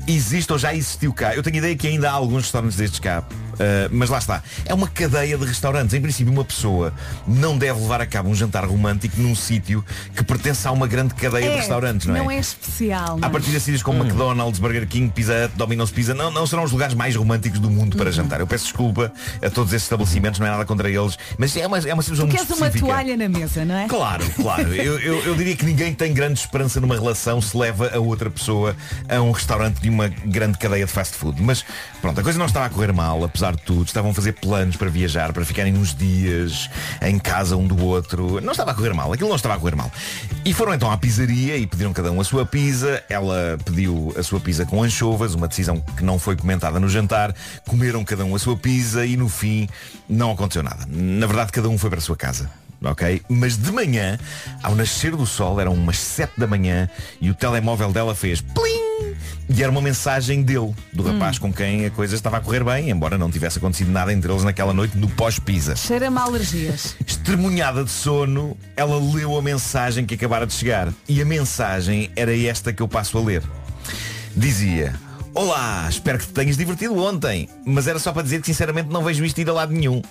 existe ou já existiu cá. Eu tenho ideia que ainda há alguns restaurantes destes cá. Uh, mas lá está. É uma cadeia de restaurantes. Em princípio, uma pessoa não deve levar a cabo um jantar romântico num sítio que pertence a uma grande cadeia de restaurantes, não é? especial. A Não. partir de sítios como McDonald's, Burger King, Pizza Hut, Domino's Pizza, não, não serão os lugares mais românticos do mundo Uhum. para jantar. Eu peço desculpa a todos esses estabelecimentos, não é nada contra eles, mas é uma, é uma situação Tu muito queres uma específica. toalha na mesa, não é? Claro, claro. Eu, eu, eu diria que ninguém tem grande esperança numa relação se leva a outra pessoa a um restaurante de uma grande cadeia de fast food. Mas pronto, a coisa não estava a correr mal, apesar tudo. Estavam a fazer planos para viajar, para ficarem uns dias em casa um do outro. Não estava a correr mal, aquilo não estava a correr mal. E foram então à pizzaria e pediram cada um a sua pizza. Ela pediu a sua pizza com anchovas, uma decisão que não foi comentada no jantar. Comeram cada um a sua pizza e no fim não aconteceu nada. Na verdade, cada um foi para a sua casa ok? Mas de manhã, ao nascer do sol, eram umas 7 da manhã e o telemóvel dela fez plim! E era uma mensagem dele, do rapaz com quem a coisa estava a correr bem, embora não tivesse acontecido nada entre eles naquela noite no pós-pisa. Cheira-me alergias. Estremunhada de sono, ela leu a mensagem que acabara de chegar. E a mensagem era esta que eu passo a ler. Dizia, Olá, espero que te tenhas divertido ontem, mas era só para dizer que sinceramente não vejo isto ir a lado nenhum.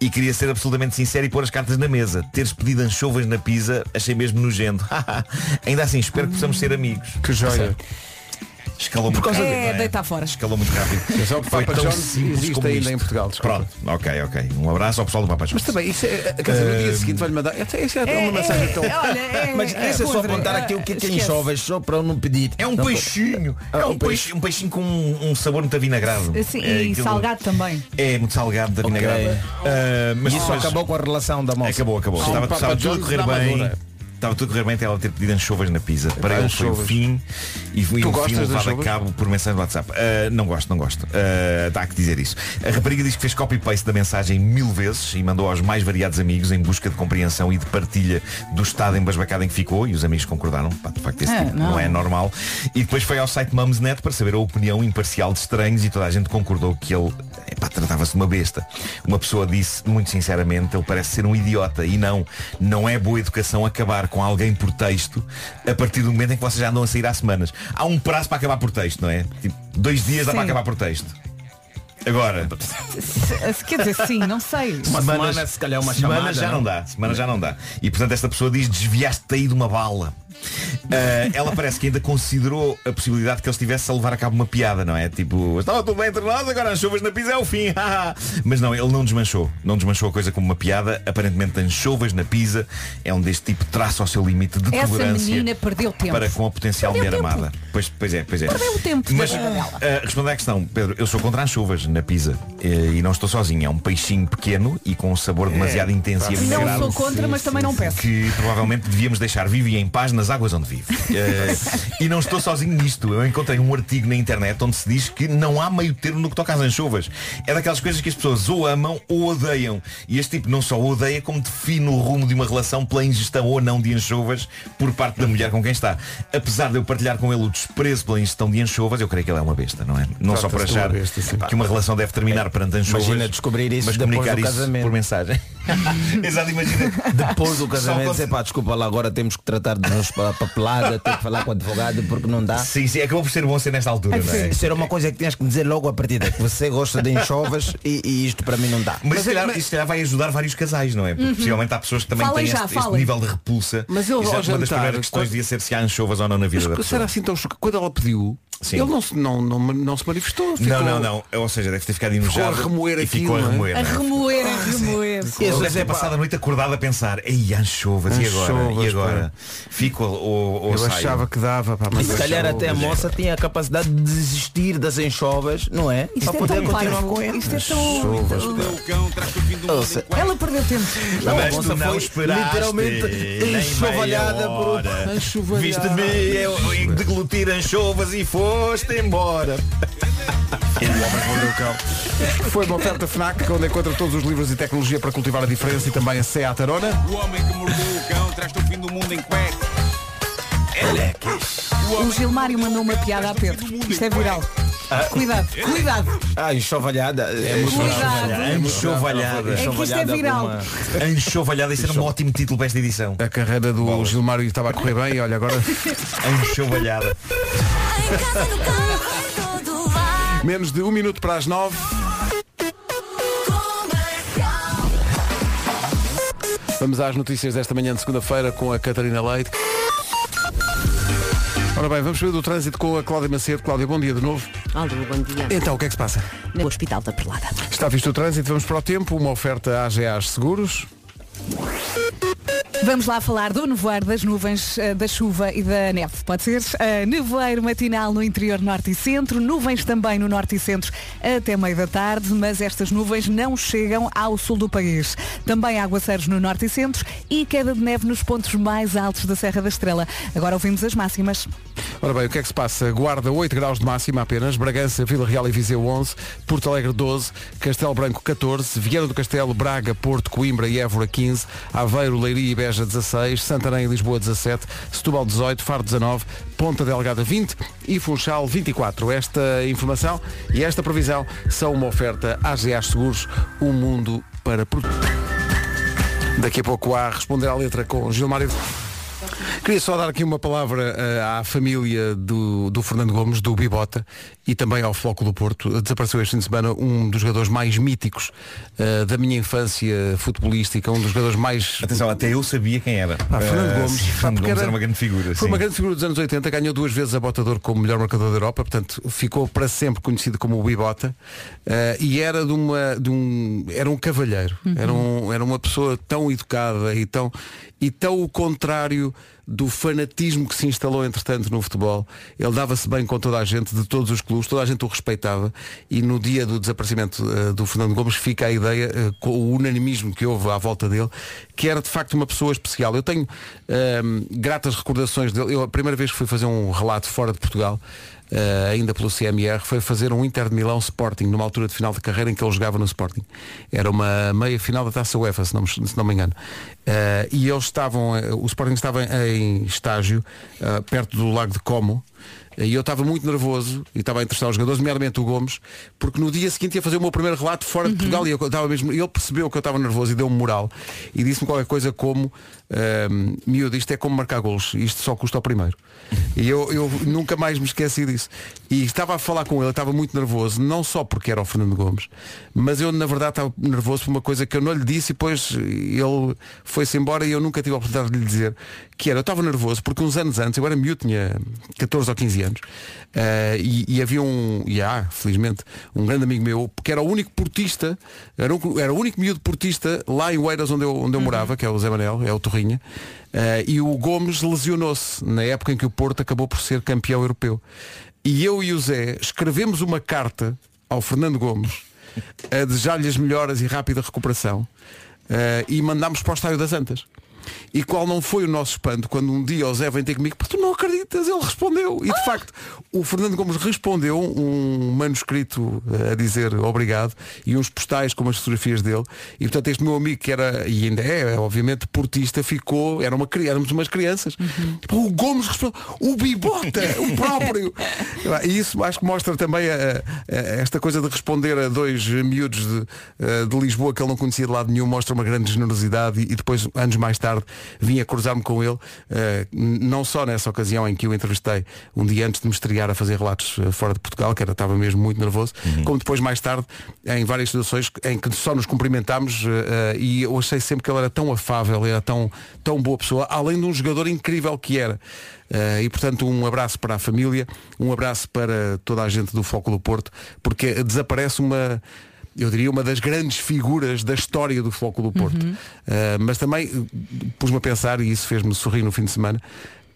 E queria ser absolutamente sincero e pôr as cartas na mesa. Teres pedido anchovas na pizza, achei mesmo nojento. Ainda assim, espero que possamos ser amigos. Que joia. Escalou muito causa rápido. de- É, deitar fora. Escalou muito rápido. Atenção que Foi Papa simples existe como ainda isto. em Portugal, desculpa. Pronto, ok, ok. Um abraço ao pessoal do Papa John's. Mas também, isso é, quer dizer, no dia seguinte vai-lhe mandar. Essa essa é, uma mensagem tão. é, Mas é esse é só apontar É, aqui o que é que enxovas só para eu não pedir. É um Não, peixinho. Ah, É um, peixe, um peixinho com um, sabor muito avinagrado. Sim, É e salgado também. É muito salgado, avinagrado. Ok. Ah, mas E isso acabou com a relação da moça. Acabou, acabou. Estava, tudo a correr da bem. Estava tudo a correr bem até ela ter pedido anchovas na pizza. Para ele foi o fim e foi um fim levado a cabo por mensagem do WhatsApp. Ah, não gosto, não gosto. Ah, Dá que dizer isso. A rapariga diz que fez copy-paste da mensagem mil vezes e mandou aos mais variados amigos em busca de compreensão e de partilha do estado embasbacado em que ficou e os amigos concordaram. Pá, de facto, esse Ah, tipo não. não. é normal. E depois foi ao site Mumsnet para saber a opinião imparcial de estranhos e toda a gente concordou que ele epá, tratava-se de uma besta. Uma pessoa disse, muito sinceramente, ele parece ser um idiota. E não, não é boa educação acabar com alguém por texto a partir do momento em que vocês já andam a sair há semanas. Há um prazo para acabar por texto, não é? Tipo, dois dias dá Sim. para acabar por texto. Agora, Se- Quer dizer, sim, não sei. Uma semana, se calhar uma semana chamada, já não não? dá, semana já não dá. E portanto esta pessoa diz desviaste-te aí de uma bala. Ah, ela parece que ainda considerou a possibilidade que ele estivesse a levar a cabo uma piada, não é? Tipo, estava tudo bem entre nós, agora as chuvas na pizza é o fim. haha. Mas não, ele não desmanchou. Não desmanchou a coisa como uma piada. Aparentemente anchovas na pizza é um deste tipo de traço ao seu limite de Essa tolerância menina perdeu tempo. para com a potencial Perdeu mulher tempo. amada. Pois, pois é, pois é. Perdeu o tempo Mas dela. ah, respondendo à questão, Pedro, eu sou contra anchovas na pizza Eh, e não estou sozinho. É um peixinho pequeno e com um sabor demasiado intenso e É. Não sou contra, mas também não peço. que provavelmente devíamos deixar vivo e em paz nas águas onde vive. Eh, e não estou sozinho nisto. Eu encontrei um artigo na internet onde se diz que não há meio termo no que toca às anchovas. É daquelas coisas que as pessoas ou amam ou odeiam. E este tipo não só odeia, como define o rumo de uma relação pela ingestão ou não de anchovas por parte da mulher com quem está. Apesar de eu partilhar com ele o desprezo pela ingestão de anchovas, eu creio que ele é uma besta, não é? Não só por achar besta, que uma relação deve terminar perante anchovas. Imagina descobrir isso mas depois comunicar isso casamento. por mensagem. Exato, imagina. Depois do casamento, dizer, pá, desculpa lá, agora temos que tratar de papelada, ter que falar com o advogado porque não dá. Sim, sim, acabou por ser bom ser nesta altura, não é? Isso era uma coisa que tinhas que dizer logo à partida, que você gosta de enxovas e, e isto para mim não dá. Mas, se calhar, isso se calhar vai ajudar vários casais, não é? Porque Uhum. possivelmente há pessoas que também Falem têm já, este, este nível de repulsa. Mas ele Isso é uma das primeiras questões quando- devia ser se há anchovas ou não na vida da Mas pessoa. será assim tão chocado? Quando ela pediu, Sim. ele não se, não, não, não se manifestou. ficou- Não, não, não. Ou seja, deve ter ficado Ficou enojado a remoer e aquilo, ficou a é? remoer. A é? remoer, a remoer. Ele deve ter passado a noite acordado a pensar Ei, anchovas, e agora? Anchovas, E agora? Fico ou, ou Eu saio? achava que dava, pá, E mas se calhar até a moça tinha a capacidade de desistir das enxovas, não é? Isto para é poder tão continuar com ele. Isto é tão... Anchovas, Ela perdeu tempo. Não, Mas a moça não foi esperaste literalmente nem enxovalhada por. Viste-me deglutir anchovas e foste embora. Foi uma oferta FNAC, onde encontra todos os livros e tecnologia para cultivar a diferença e também a Seat Arona. O homem que mordeu o cão traz-te o fim do mundo em cuecas. O Gilmário mandou uma piada a Pedro. Isto é viral. Cuidado, cuidado. Ah, enxovalhada. É muito Cuidado. Enxovalhada. É que isto é viral. Enxovalhada, isso era um ótimo título para esta edição. A carreira do Gilmário estava a correr bem e olha agora Enxovalhada. Menos de um minuto para as nove. Vamos às notícias desta manhã de segunda-feira com a Catarina Leite. Ora bem, vamos ver do trânsito com a Cláudia Macedo. Cláudia, bom dia de novo. Alô, bom dia. Então, o que é que se passa? No Hospital da Perlada. Está visto o trânsito, vamos para o tempo, uma oferta AGAs Seguros. Vamos lá falar do nevoeiro, das nuvens, eh, da chuva e da neve. Pode ser? Eh, nevoeiro matinal no interior norte e centro, nuvens também no norte e centro até meio da tarde, mas estas nuvens não chegam ao sul do país. Também aguaceiros no norte e centro e queda de neve nos pontos mais altos da Serra da Estrela. Agora ouvimos as máximas. Ora bem, o que é que se passa? Guarda 8 graus de máxima apenas, Bragança, Vila Real e Viseu 11, Porto Alegre 12, Castelo Branco 14, Viana do Castelo, Braga, Porto, Coimbra e Évora 15, Aveiro, Leiria e Beja 16, Santarém e Lisboa 17, Setúbal 18, Faro 19, Ponta Delgada 20 e Funchal 24. Esta informação e esta previsão são uma oferta AGA Seguros, um mundo para proteger. Daqui a pouco há a responder à letra com Gilmário. Queria só dar aqui uma palavra eh, à família do, do Fernando Gomes, do Bibota, e também ao Floco do Porto. Desapareceu este fim de semana um dos jogadores mais míticos eh, da minha infância futebolística, um dos jogadores mais. Atenção, até eu sabia quem era. Ah, Fernando Eh, Gomes. sim, Fernando porque Gomes era uma grande figura. Foi sim. uma grande figura dos anos 80, ganhou duas vezes a Bota de Ouro como melhor marcador da Europa, portanto ficou para sempre conhecido como o Bibota eh, e era de uma de um era um cavalheiro, era, um, era uma pessoa tão educada e tão e tão o contrário do fanatismo que se instalou entretanto no futebol. Ele dava-se bem com toda a gente, de todos os clubes, toda a gente o respeitava e no dia do desaparecimento eh, do Fernando Gomes fica a ideia, eh, com o unanimismo que houve à volta dele, que era de facto uma pessoa especial. Eu tenho ehm, gratas recordações dele. Eu a primeira vez que fui fazer um relato fora de Portugal, eh, ainda pelo CMR, foi fazer um Inter de Milão Sporting, numa altura de final de carreira em que ele jogava no Sporting. Era uma meia final da Taça UEFA, se não, me- se não me engano. Eh, e eles estavam, eh, o Sporting estava em estágio, eh, perto do Lago de Como, e eu estava muito nervoso e estava a entrevistar os jogadores, nomeadamente o Gomes, porque no dia seguinte ia fazer o meu primeiro relato fora de Portugal e eu estava mesmo, ele percebeu que eu estava nervoso e deu-me moral e disse-me qualquer coisa como ehm, miúdo, isto é como marcar golos, isto só custa ao primeiro. E eu, eu nunca mais me esqueci disso. E estava a falar com ele, estava muito nervoso, não só porque era o Fernando Gomes, mas eu na verdade estava nervoso por uma coisa que eu não lhe disse e depois ele foi-se embora e eu nunca tive a oportunidade de lhe dizer, que era, eu estava nervoso porque uns anos antes, eu era miúdo, tinha 14 ou 15 anos, eh, e, e havia um, e há, felizmente, um grande amigo meu, que era o único portista, era, um- era o único miúdo portista lá em Oeiras onde eu, onde eu morava, que é o Zé Manel, é o Torrinha, eh, e o Gomes lesionou-se na época em que o Porto acabou por ser campeão europeu. E eu e o Zé escrevemos uma carta ao Fernando Gomes a desejar-lhe as melhoras e rápida recuperação eh, e mandámos para o Estádio das Antas. E qual não foi o nosso espanto quando um dia o Zé vem ter comigo, porque tu não acreditas, ele respondeu. E de facto, o Fernando Gomes respondeu um manuscrito eh, a dizer obrigado e uns postais com as fotografias dele. E portanto este meu amigo que era, e ainda é, obviamente, portista, ficou, era uma, éramos umas crianças. O Gomes respondeu, o Bibota, o próprio. E isso acho que mostra também a- a- esta coisa de responder a dois miúdos de, eh, de Lisboa que ele não conhecia de lado nenhum, mostra uma grande generosidade e, e depois, anos mais tarde, vim a cruzar-me com ele, eh, não só nessa ocasião em que o entrevistei, um dia antes de me estrear a fazer relatos eh, fora de Portugal, que era, estava mesmo muito nervoso, como depois mais tarde, em várias situações em que só nos cumprimentámos eh, e eu achei sempre que ele era tão afável, era tão, tão boa pessoa, além de um jogador incrível que era. Eh, e portanto um abraço para a família, um abraço para toda a gente do Foco do Porto, porque desaparece uma, eu diria, uma das grandes figuras da história do Foco do Porto. Uhum. Eh, mas também eh, pus-me a pensar, e isso fez-me sorrir no fim de semana,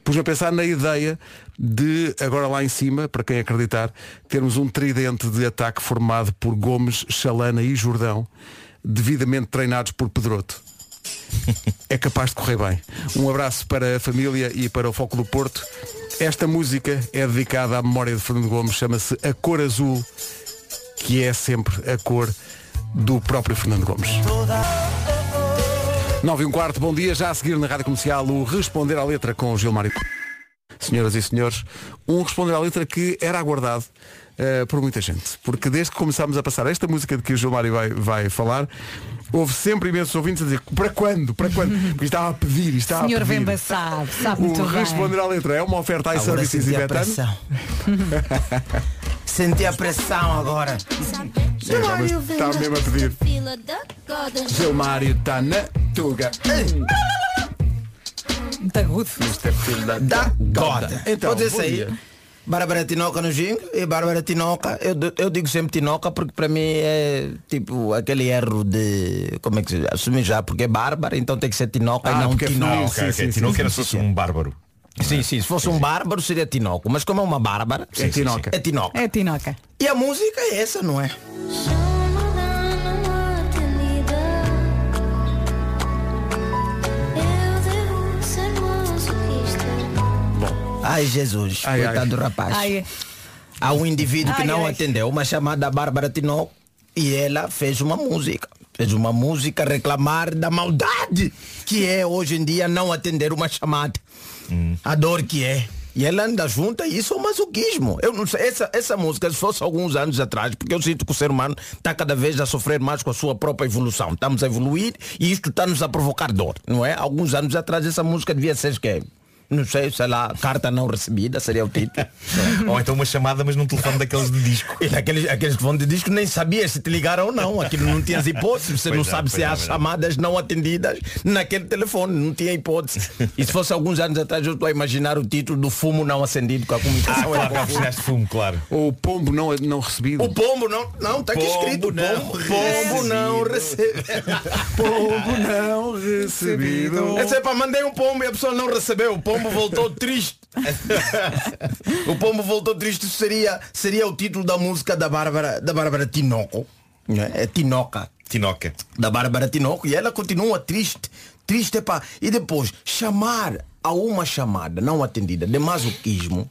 pus-me a pensar na ideia de, agora lá em cima, para quem acreditar, termos um tridente de ataque formado por Gomes, Chalana e Jordão, devidamente treinados por Pedroto. É capaz de correr bem. Um abraço para a família e para o Foco do Porto. Esta música é dedicada à memória de Fernando Gomes, chama-se A Cor Azul, que é sempre a cor do próprio Fernando Gomes. 9 e um quarto, bom dia. Já a seguir na Rádio Comercial o Responder à Letra com o Gilmário. Senhoras e senhores, um Responder à Letra que era aguardado eh, por muita gente. Porque desde que começámos a passar esta música de que o Gilmário vai, vai falar, houve sempre imensos ouvintes a dizer para quando? Para quando? Porque estava a pedir, estava Senhor a pedir. Vemba sabe, sabe O muito bem. Responder à Letra é uma oferta a Ibetano. pressão. Senti a pressão agora. É, está mesmo a pedir. Gilmário está na tuga. Muito agudo. Isto é filho da, Da goda. Então, Pode bom ser dia. aí. Bárbara Tinoca no jingle e Bárbara Tinoca, eu, eu digo sempre Tinoca porque para mim é tipo aquele erro de como é que se diz? assumir já porque é Bárbara, então tem que ser Tinoca Ah, e não porque é Tinoca. feminino, sim, sim, Tinoca era se fosse um bárbaro. Sim, sim, se fosse um bárbaro seria Tinoco, mas como é uma Bárbara, É Tinoca. É Tinoca. É Tinoca. E a música é essa, não é? Ai Jesus, Ai, ai. coitado do rapaz. Ai, Há um indivíduo que Ai, não ai. atendeu uma chamada Bárbara Tinoco e ela fez uma música. Fez uma música reclamar da maldade que é hoje em dia não atender uma chamada. A dor que é. E ela anda junto a isso é o masoquismo. Eu não sei, essa, essa música, se fosse alguns anos atrás, porque eu sinto que o ser humano está cada vez a sofrer mais com a sua própria evolução. Estamos a evoluir e isto está-nos a provocar dor, não é? Alguns anos atrás essa música devia ser que não sei, sei lá, carta não recebida seria o título. Ou então uma chamada, mas num telefone daqueles de disco. E naqueles aqueles telefones de disco nem sabias se te ligaram ou não. Aquilo não tinhas hipótese. Você Pois não é, sabe se é, há é. chamadas não atendidas naquele telefone. Não tinha hipótese. E se fosse alguns anos atrás, eu estou a imaginar o título do fumo não acendido com a Ah, comunicação. claro, já precisaste de fumo, claro. Ou o pombo não, não recebido. O pombo não, não, está aqui Pombo escrito. não pombo, pombo não recebe. Pombo não recebido. É sempre, mandei um pombo e a pessoa não recebeu. O pombo voltou triste. o pombo voltou triste seria, seria o título da música da Bárbara, da Bárbara Tinoco. né? É Tinoca. Tinoca. Da Bárbara Tinoco. E ela continua triste. Triste, pá. E depois, chamar a uma chamada não atendida de masoquismo.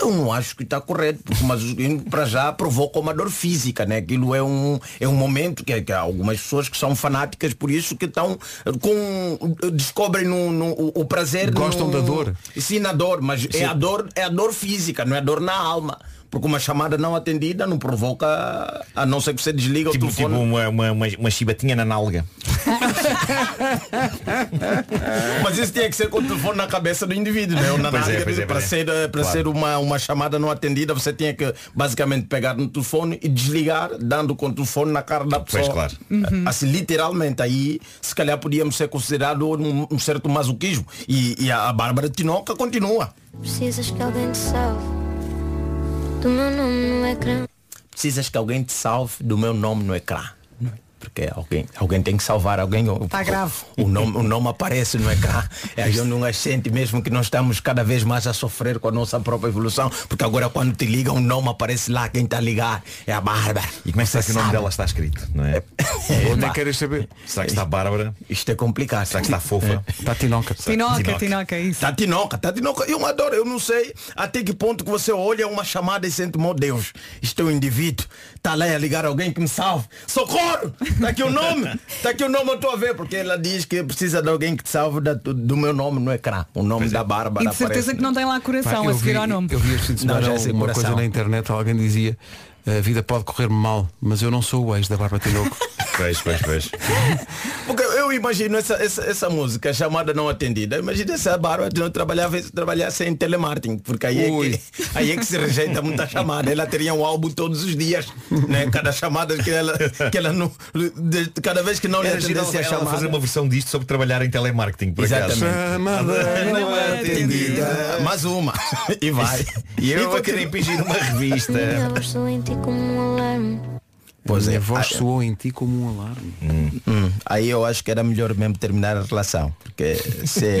Eu não acho que está correto, porque masoquismo para já provoca uma dor física, né? Aquilo é um, é um momento que, que há algumas pessoas que são fanáticas por isso que estão com descobrem no, no- o, o prazer Gostam no- da dor. Sim, na dor, mas é a dor, é a dor física, não é a dor na alma. Porque uma chamada não atendida não provoca, a não ser que você desliga Tipo, o tipo telefone. uma, uma, uma, uma chibatinha na nalga. Mas isso tinha que ser com o telefone na cabeça do indivíduo, né? Na Pois é, nalga, pois é, para é. ser, eh, para Claro. ser uma, uma chamada não atendida, você tinha que basicamente pegar no telefone e desligar, dando com o telefone na cara da pessoa. Pois, claro. Assim, literalmente, aí se calhar podíamos ser considerado um, um certo masoquismo. E, e a, a Bárbara Tinoca continua. Precisas que alguém te salve do meu nome no ecrã. Precisas que alguém te salve do meu nome no ecrã. Porque alguém, alguém tem que salvar alguém. O- Tá grave. O, nome, o nome aparece no ecrã. E a gente não sente mesmo que nós estamos cada vez mais a sofrer com a nossa própria evolução. Porque agora quando te ligam, o nome aparece lá, quem está a ligar é a Bárbara. E como é que será que o nome dela está escrito? Não é? Ou nem queres saber. Será que está Bárbara? Isto é complicado. Será que está fofa? Está tinoca. Tinoca, tinoca, isso. Tá tinoca, tá tinoca. Eu adoro, eu não sei até que ponto que você olha uma chamada e sente, meu Deus, isto é um indivíduo, tá lá a ligar alguém que me salve. Socorro! Tá aqui o nome! Tá aqui o nome, eu estou a ver, porque ela diz que precisa de alguém que te salve da- do, meu nome no ecrã. O nome da Bárbara E de certeza aparece. que não tem lá coração Pá, a seguir vi- ao nome. Eu vi este de Não, semana já é uma coisa na internet, alguém dizia a vida pode correr mal, mas eu não sou o ex da Bárbara Tinoco. Pois, pois, pois. Porque eu imagino essa, essa, essa música, chamada não atendida. Imagina se a Bárbara não trabalhava, trabalhasse em telemarketing, porque aí é, que, aí é que se rejeita muita chamada. Ela teria um álbum todos os dias, né? Cada chamada que ela, que ela não. de- cada vez que não lhe Era atendesse a ela chamada. fazer uma versão disto sobre trabalhar em telemarketing, por acaso. Exatamente. Não é atendida. Mais uma. E vai. E eu a continua. querer impingir uma revista. Pois a é. voz Ah, soou em ti como um alarme. Hum, aí eu acho que era melhor mesmo terminar a relação. Porque se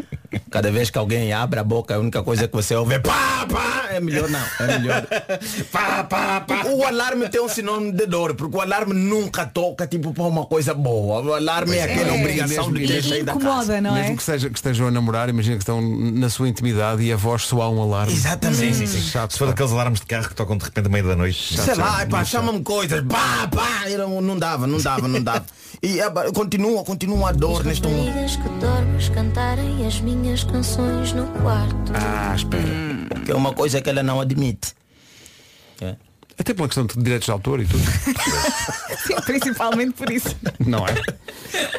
cada vez que alguém abre a boca, a única coisa que você ouve é pá, pá, é melhor não. É melhor. pá, pá, pá. O alarme tem um sinônimo de dor, porque o alarme nunca toca tipo para uma coisa boa. O alarme é, aquela É, obrigação mesmo, de ter da casa. Mesmo que, seja, que estejam a namorar, imagina que estão na sua intimidade e a voz soar um alarme. Exatamente. Sim, sim, sim. Se for daqueles alarmes de carro que tocam de repente à meia da noite. Sei lá, chama-me coisas, pá, pá, era- não dava, não dava, não dava. E é, continua, continua a dor neste mundo. Que dormes cantarem as minhas canções no quarto. Ah, espera. Que é uma coisa que ela não admite. Até pela questão de direitos de autor e tudo. Sim, principalmente por isso. Não é?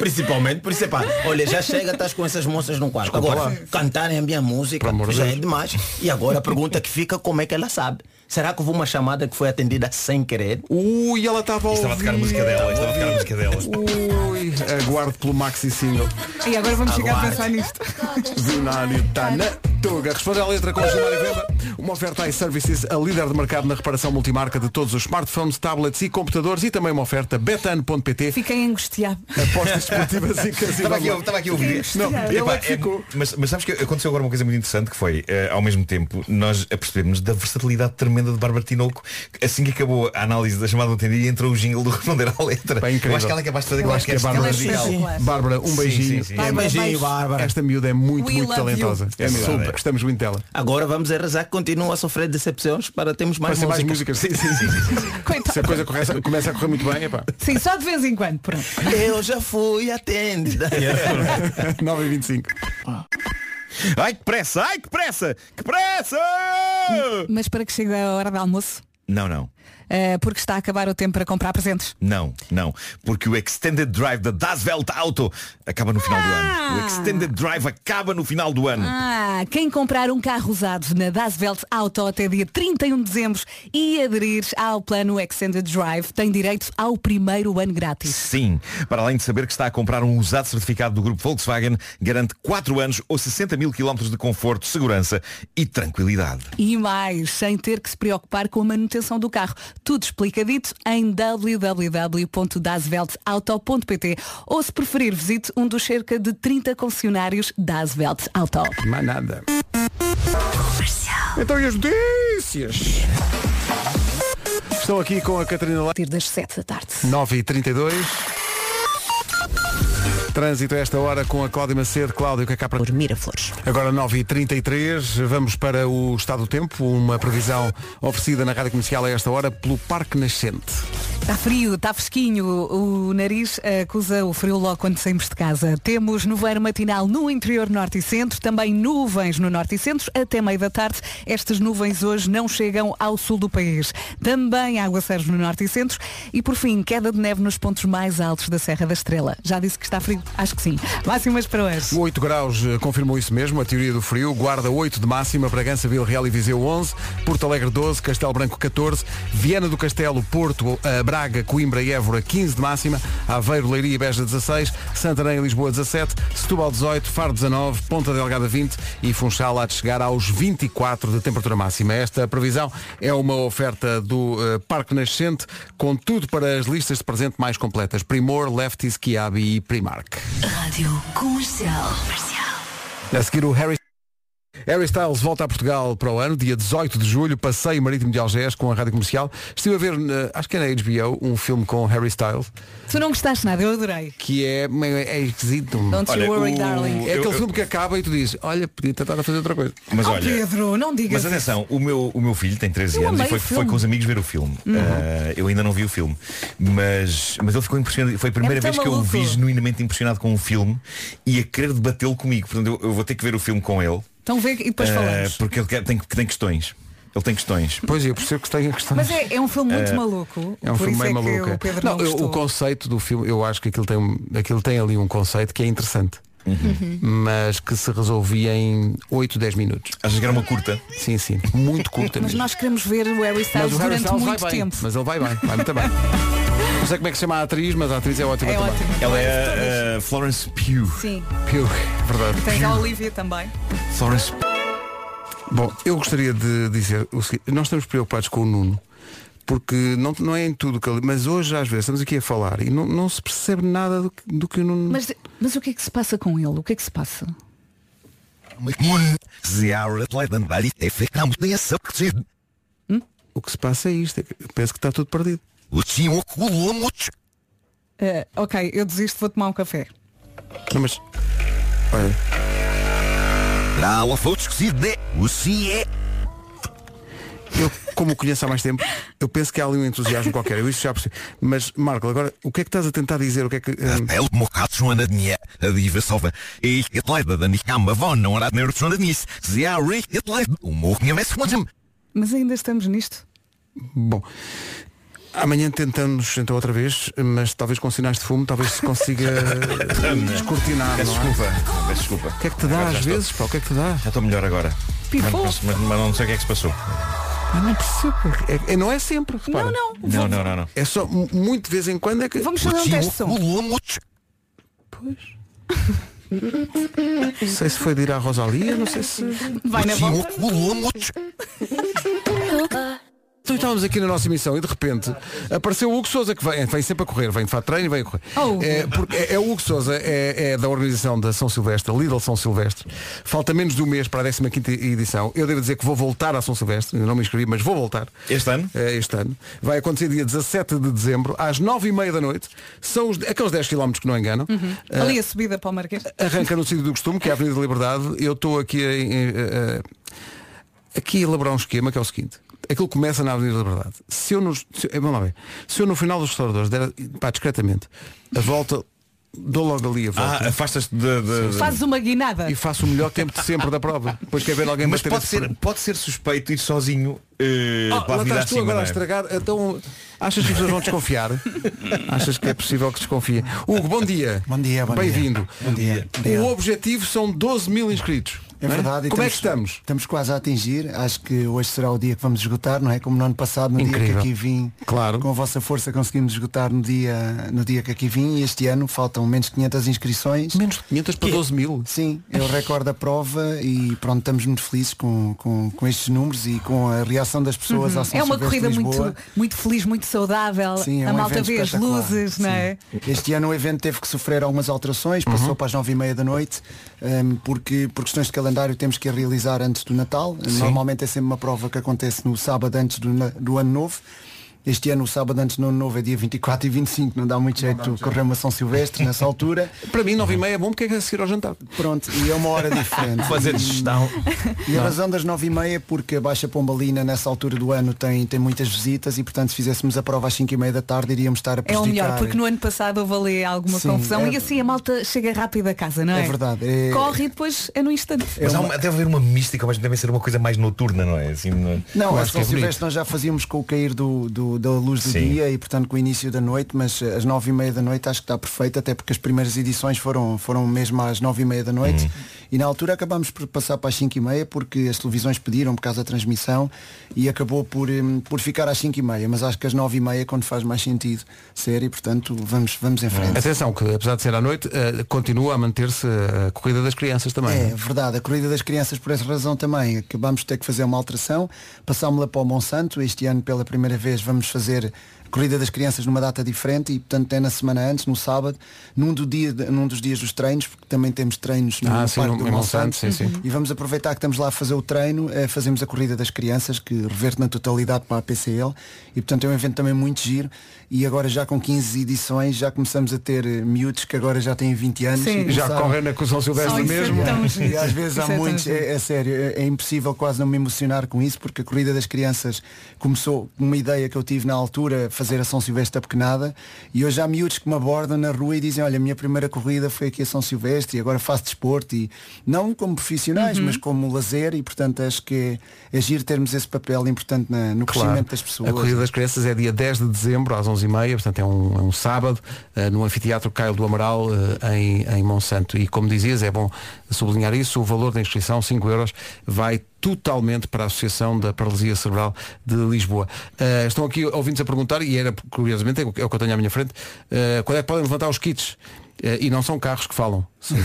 Principalmente por isso é pá, olha, já chega, estás com essas moças num quarto. Desculpa Agora, lá. cantarem a minha música já é Deus. demais. E agora a pergunta que fica, como é que ela sabe? Será que houve uma chamada que foi atendida sem querer? Ui, ela estava a Estava a tocar a música dela, estava a tocar a música dela. Ui, aguardo pelo maxi single. E agora vamos chegar a pensar nisto. Zinário está na Tuga. Responde à letra com o Gilmário Venda. Uma oferta iServices, a líder de mercado na reparação multimarca de todos os smartphones, tablets e computadores e também uma oferta betano.pt. Fiquei angustiado. Apostas esportivas e casino. Estava aqui, estava aqui a ouvir. Não, ele Epá, é ficou. mas, mas sabes que aconteceu agora uma coisa muito interessante que foi, eh, ao mesmo tempo, nós apercebemos da versatilidade tremenda de Bárbara Tinoco. Assim que acabou a análise da chamada atendida entrou o jingle do responder à letra. Bem incrível. Eu acho que ela é capaz de fazer Eu acho que a Bárbara, sim, sim. Bárbara, um Sim, beijinho. sim, sim. É, beijinho, Bárbara. Esta miúda é muito, We muito talentosa. you. É É super. Gostamos muito dela. Agora vamos a rezar que continua a sofrer decepções para termos mais Para ser mais músicas. músicas. Sim, sim, sim. Se a coisa começa, começa a correr muito bem, epá. Sim, só de vez em quando. Pronto. Eu já fui atendida. 9 e 25. Ai que pressa, ai que pressa, que pressa! Mas para que chegue a hora do almoço, Não, não. Eh, porque está a acabar o tempo para comprar presentes. Não, não. Porque o Extended Drive da Das Welt Auto acaba no final do ano. O Extended Drive acaba no final do ano. Ah, quem comprar um carro usado na Das Welt Auto até dia 31 de dezembro e aderir ao plano Extended Drive tem direito ao primeiro ano grátis. Sim, para além de saber que está a comprar um usado certificado do grupo Volkswagen, garante 4 anos ou 60 mil quilómetros de conforto, segurança e tranquilidade. E mais, sem ter que se preocupar com a manutenção do carro. Tudo explicadito em www.dasveltauto.pt ou se preferir visite um dos cerca de 30 concessionários Das Welt Auto. Mais nada. Então e as notícias? Estou aqui com a Catarina Lá. das 7 da tarde. 9h32. Trânsito a esta hora com a Cláudia Macedo. Cláudio, que é cá para... Por Miraflores. Agora 9h33, vamos para o estado do tempo, uma previsão oferecida na Rádio Comercial a esta hora pelo Parque Nascente. Está frio, está fresquinho, o nariz acusa o frio logo quando saímos de casa. Temos nevoeiro matinal no interior norte e centro, também nuvens no norte e centro, até meio da tarde. Estas nuvens hoje não chegam ao sul do país. Também aguaceiros no norte e centro e, por fim, queda de neve nos pontos mais altos da Serra da Estrela. Já disse que está frio? Acho que sim. Máximas para hoje. O 8 graus eh, confirmou isso mesmo, a teoria do frio. Guarda 8 de máxima, Bragança, Vila Real e Viseu 11, Porto Alegre 12, Castelo Branco 14, Viana do Castelo, Porto, eh, Braga Coimbra e Évora 15 de máxima, Aveiro, Leiria e Beja 16, Santarém e Lisboa 17, Setúbal 18, Faro 19, Ponta Delgada 20 e Funchal há de chegar aos 24 de temperatura máxima. Esta previsão é uma oferta do eh, Parque Nascente com tudo para as listas de presente mais completas. Primor, Lefties, Kiabi e Primark. Rádio Comercial. A seguir o Harry Harry Styles volta a Portugal para o ano, dia 18 de julho, passeio marítimo de Algés com a rádio comercial. Estive a ver, eh, acho que é na HBO, um filme com Harry Styles, Tu não gostaste nada, eu adorei. que é, é esquisito. Don't you worry, darling. É aquele eu- filme que acaba e tu dizes, olha, podia tentar a fazer outra coisa. Mas oh olha, Pedro, não digas Mas atenção, o meu, o meu filho tem 13 Eu anos e amei foi, o foi com os amigos ver o filme. Uhum. Ah, eu ainda não vi o filme. Mas, mas ele ficou impressionado. Foi a primeira É muito vez que eu o vi genuinamente impressionado com o filme e a querer debatê-lo comigo. Portanto, eu, eu vou ter que ver o filme com ele. Então vê e depois ah, falamos. porque ele quer- tem, tem questões. Ele tem questões. Pois eu percebo que tem questões. Mas é, é um filme muito Eh, maluco. É um por filme meio é maluco. é. o Pedro Não, não, eu- o conceito do filme, eu acho que aquilo tem, aquilo tem ali um conceito que é interessante. Uhum. Mas que se resolvia em 8, 10 minutos. Achas que era uma curta? Sim, sim. Muito curta Mas mesmo. nós queremos ver o Harry Mas Styles o Harry durante Styles muito bem. tempo. Mas ele vai bem, vai muito bem. Não sei como é que se chama a atriz, mas a atriz é ótima É também. ótimo. Ela é a Florence Pugh. Sim. Piu, verdade. Tens a Olivia também. Florence Bom, eu gostaria de dizer o seguinte, nós estamos preocupados com o Nuno, porque não, não é em tudo que ele. Mas hoje às vezes estamos aqui a falar e não, não se percebe nada do, que- do que o Nuno. Mas, mas o que é que se passa com ele? O que é que se passa? O que se passa é isto, é que eu penso que está tudo perdido. Eh, ok, eu desisto, vou tomar um café. Não, mas. Olha. Eu, como o conheço há mais tempo, eu penso que há ali um entusiasmo qualquer. Eu isso já percebi. Mas, Marco, agora, o que é que estás a tentar dizer? O que é que. hum, Mas ainda estamos nisto. Bom. Amanhã tentamos então outra vez, mas talvez com sinais de fumo, talvez se consiga descortinar. Peço não é? desculpa. Desculpa. O que é que te dá Agora às estou- vezes? Pá, o que é que te dá? Já estou melhor agora. Mas, mas- mas não sei o que é que se passou. Eu não percebo. É, é- não é sempre. repara. Não, não. Não, não, não, não. É só mu- muito de vez em quando é que. Vamos fazer um teste de som. Não sei se foi de ir à Rosalia, não sei se. Vai na volta. Então estávamos aqui na nossa emissão e de repente apareceu o Hugo Souza que vem, vem sempre a correr, vem de fato treino e vem a correr. Oh. É, porque é, é o Hugo Souza, é, é da organização da São Silvestre, Lidl São Silvestre. Falta menos de um mês para a 15 edição. Eu devo dizer que vou voltar à São Silvestre, ainda não me inscrevi, mas vou voltar. Este ano? É, este ano. Vai acontecer dia 17 de dezembro, às 9h30 da noite. São os, aqueles 10 km que não enganam. Ah, Ali a subida para o Marquês. Arranca no sítio do costume, que é a Avenida da Liberdade. Eu estou aqui a, a- a- aqui a elaborar um esquema que é o seguinte. Aquilo começa na Avenida da Liberdade. Se eu, nos, se, eu- vamos lá ver. Se eu no final dos restauradores der, pá, discretamente, a volta, dou logo ali a volta. Ah, afastas-te de, de- de- Fazes uma guinada. E faço o melhor tempo de sempre da prova. Depois quer ver alguém Mas bater pode ser, pode ser suspeito ir sozinho eh, Ah, lá avenida estás tu acima, agora a é? estragar. Então, achas que as pessoas vão desconfiar? achas que é possível que desconfiem? Hugo, bom dia. Bom dia, bom dia. Bem-vindo. Bom dia. O objetivo são 12 mil inscritos. É não verdade. e Como é que estamos? Estamos quase a atingir. Acho que hoje será o dia que vamos esgotar, não é? Como no ano passado, no dia Incrível. que aqui vim, Claro. com a vossa força conseguimos esgotar no dia, no dia que aqui vim e este ano faltam menos de 500 inscrições. Menos de 500 para 12 mil. Sim, é o recorde da prova e pronto, estamos muito felizes com, com, com estes números e com a reação das pessoas à São É uma Silvestre corrida muito, muito feliz, muito saudável. Sim, é a um malta evento vê as luzes, não é? Sim. Este ano o evento teve que sofrer algumas alterações, passou para as nove e meia da noite, hum, porque por questões de calendário temos que realizar antes do Natal. Normalmente é sempre uma prova que acontece no sábado antes do, do ano novo. Este ano o sábado antes do ano novo é dia 24 e 25, não dá muito jeito de correr uma São Silvestre nessa altura. Para mim, 9 e meia é bom porque é que é a seguir ao jantar. Pronto, e é uma hora diferente. Fazer gestão. E a razão das nove e meia é porque a Baixa Pombalina nessa altura do ano tem, tem muitas visitas e portanto se fizéssemos a prova às cinco e meia da tarde iríamos estar a É o prejudicar. melhor, porque no ano passado houve ali alguma Sim, confusão é- e assim a malta chega rápido a casa, não é? É verdade. é- Corre e depois é no instante. Mas há uma, deve haver uma mística, mas deve ser uma coisa mais noturna, não é? Assim, não... Não, Eu a São é. Silvestre nós já fazíamos com o cair do, do- da luz do Sim. dia e portanto com o início da noite, mas às nove e meia da noite acho que está perfeito, até porque as primeiras edições foram, foram mesmo às nove e meia da noite E na altura acabámos por passar para as 5 e meia porque as televisões pediram por causa da transmissão e acabou por, hum, por ficar às 5 e meia. Mas acho que às 9 e meia quando faz mais sentido ser e portanto vamos, vamos em frente. Atenção, que apesar de ser à noite, eh, continua a manter-se a corrida das crianças também. É é? verdade, a corrida das crianças por essa razão também. Acabamos de ter que fazer uma alteração, passámos-la para o Monsanto, este ano pela primeira vez vamos fazer corrida das crianças numa data diferente e portanto é na semana antes, no sábado, num, do dia, num dos dias dos treinos, porque também temos treinos no, Ah, sim, Parque no- do Monsanto, sim, sim. e vamos aproveitar que estamos lá a fazer o treino, eh, fazemos a corrida das crianças, que reverte na totalidade para a PCL e portanto é um evento também muito giro e agora já com 15 edições já começamos a ter eh, miúdos que agora já têm 20 anos Sim. e Já correm na São Silvestre Sim, mesmo. Tão E às vezes Isso há é muitos, é, é sério, é, é impossível quase não me emocionar com isso, porque a corrida das crianças começou com uma ideia que eu tive na altura, fazer a São Silvestre a pequenada, e hoje há miúdos que me abordam na rua e dizem, olha, a minha primeira corrida foi aqui a São Silvestre e agora faço desporto e não como profissionais, Uhum. mas como lazer e portanto acho que é, é giro termos esse papel importante na- no Claro. crescimento das pessoas. A Corrida das Crianças é dia 10 de dezembro às 11h30, portanto é um, é um sábado, eh, no Anfiteatro Caio do Amaral, eh, em, em Monsanto. E como dizias, é bom sublinhar isso, o valor da inscrição, 5 euros, vai totalmente para a Associação da Paralisia Cerebral de Lisboa. Eh, estão aqui ouvintes a perguntar, e era curiosamente, é o que eu tenho à minha frente, quando é que podem levantar os kits? Eh, e não são carros que falam. São,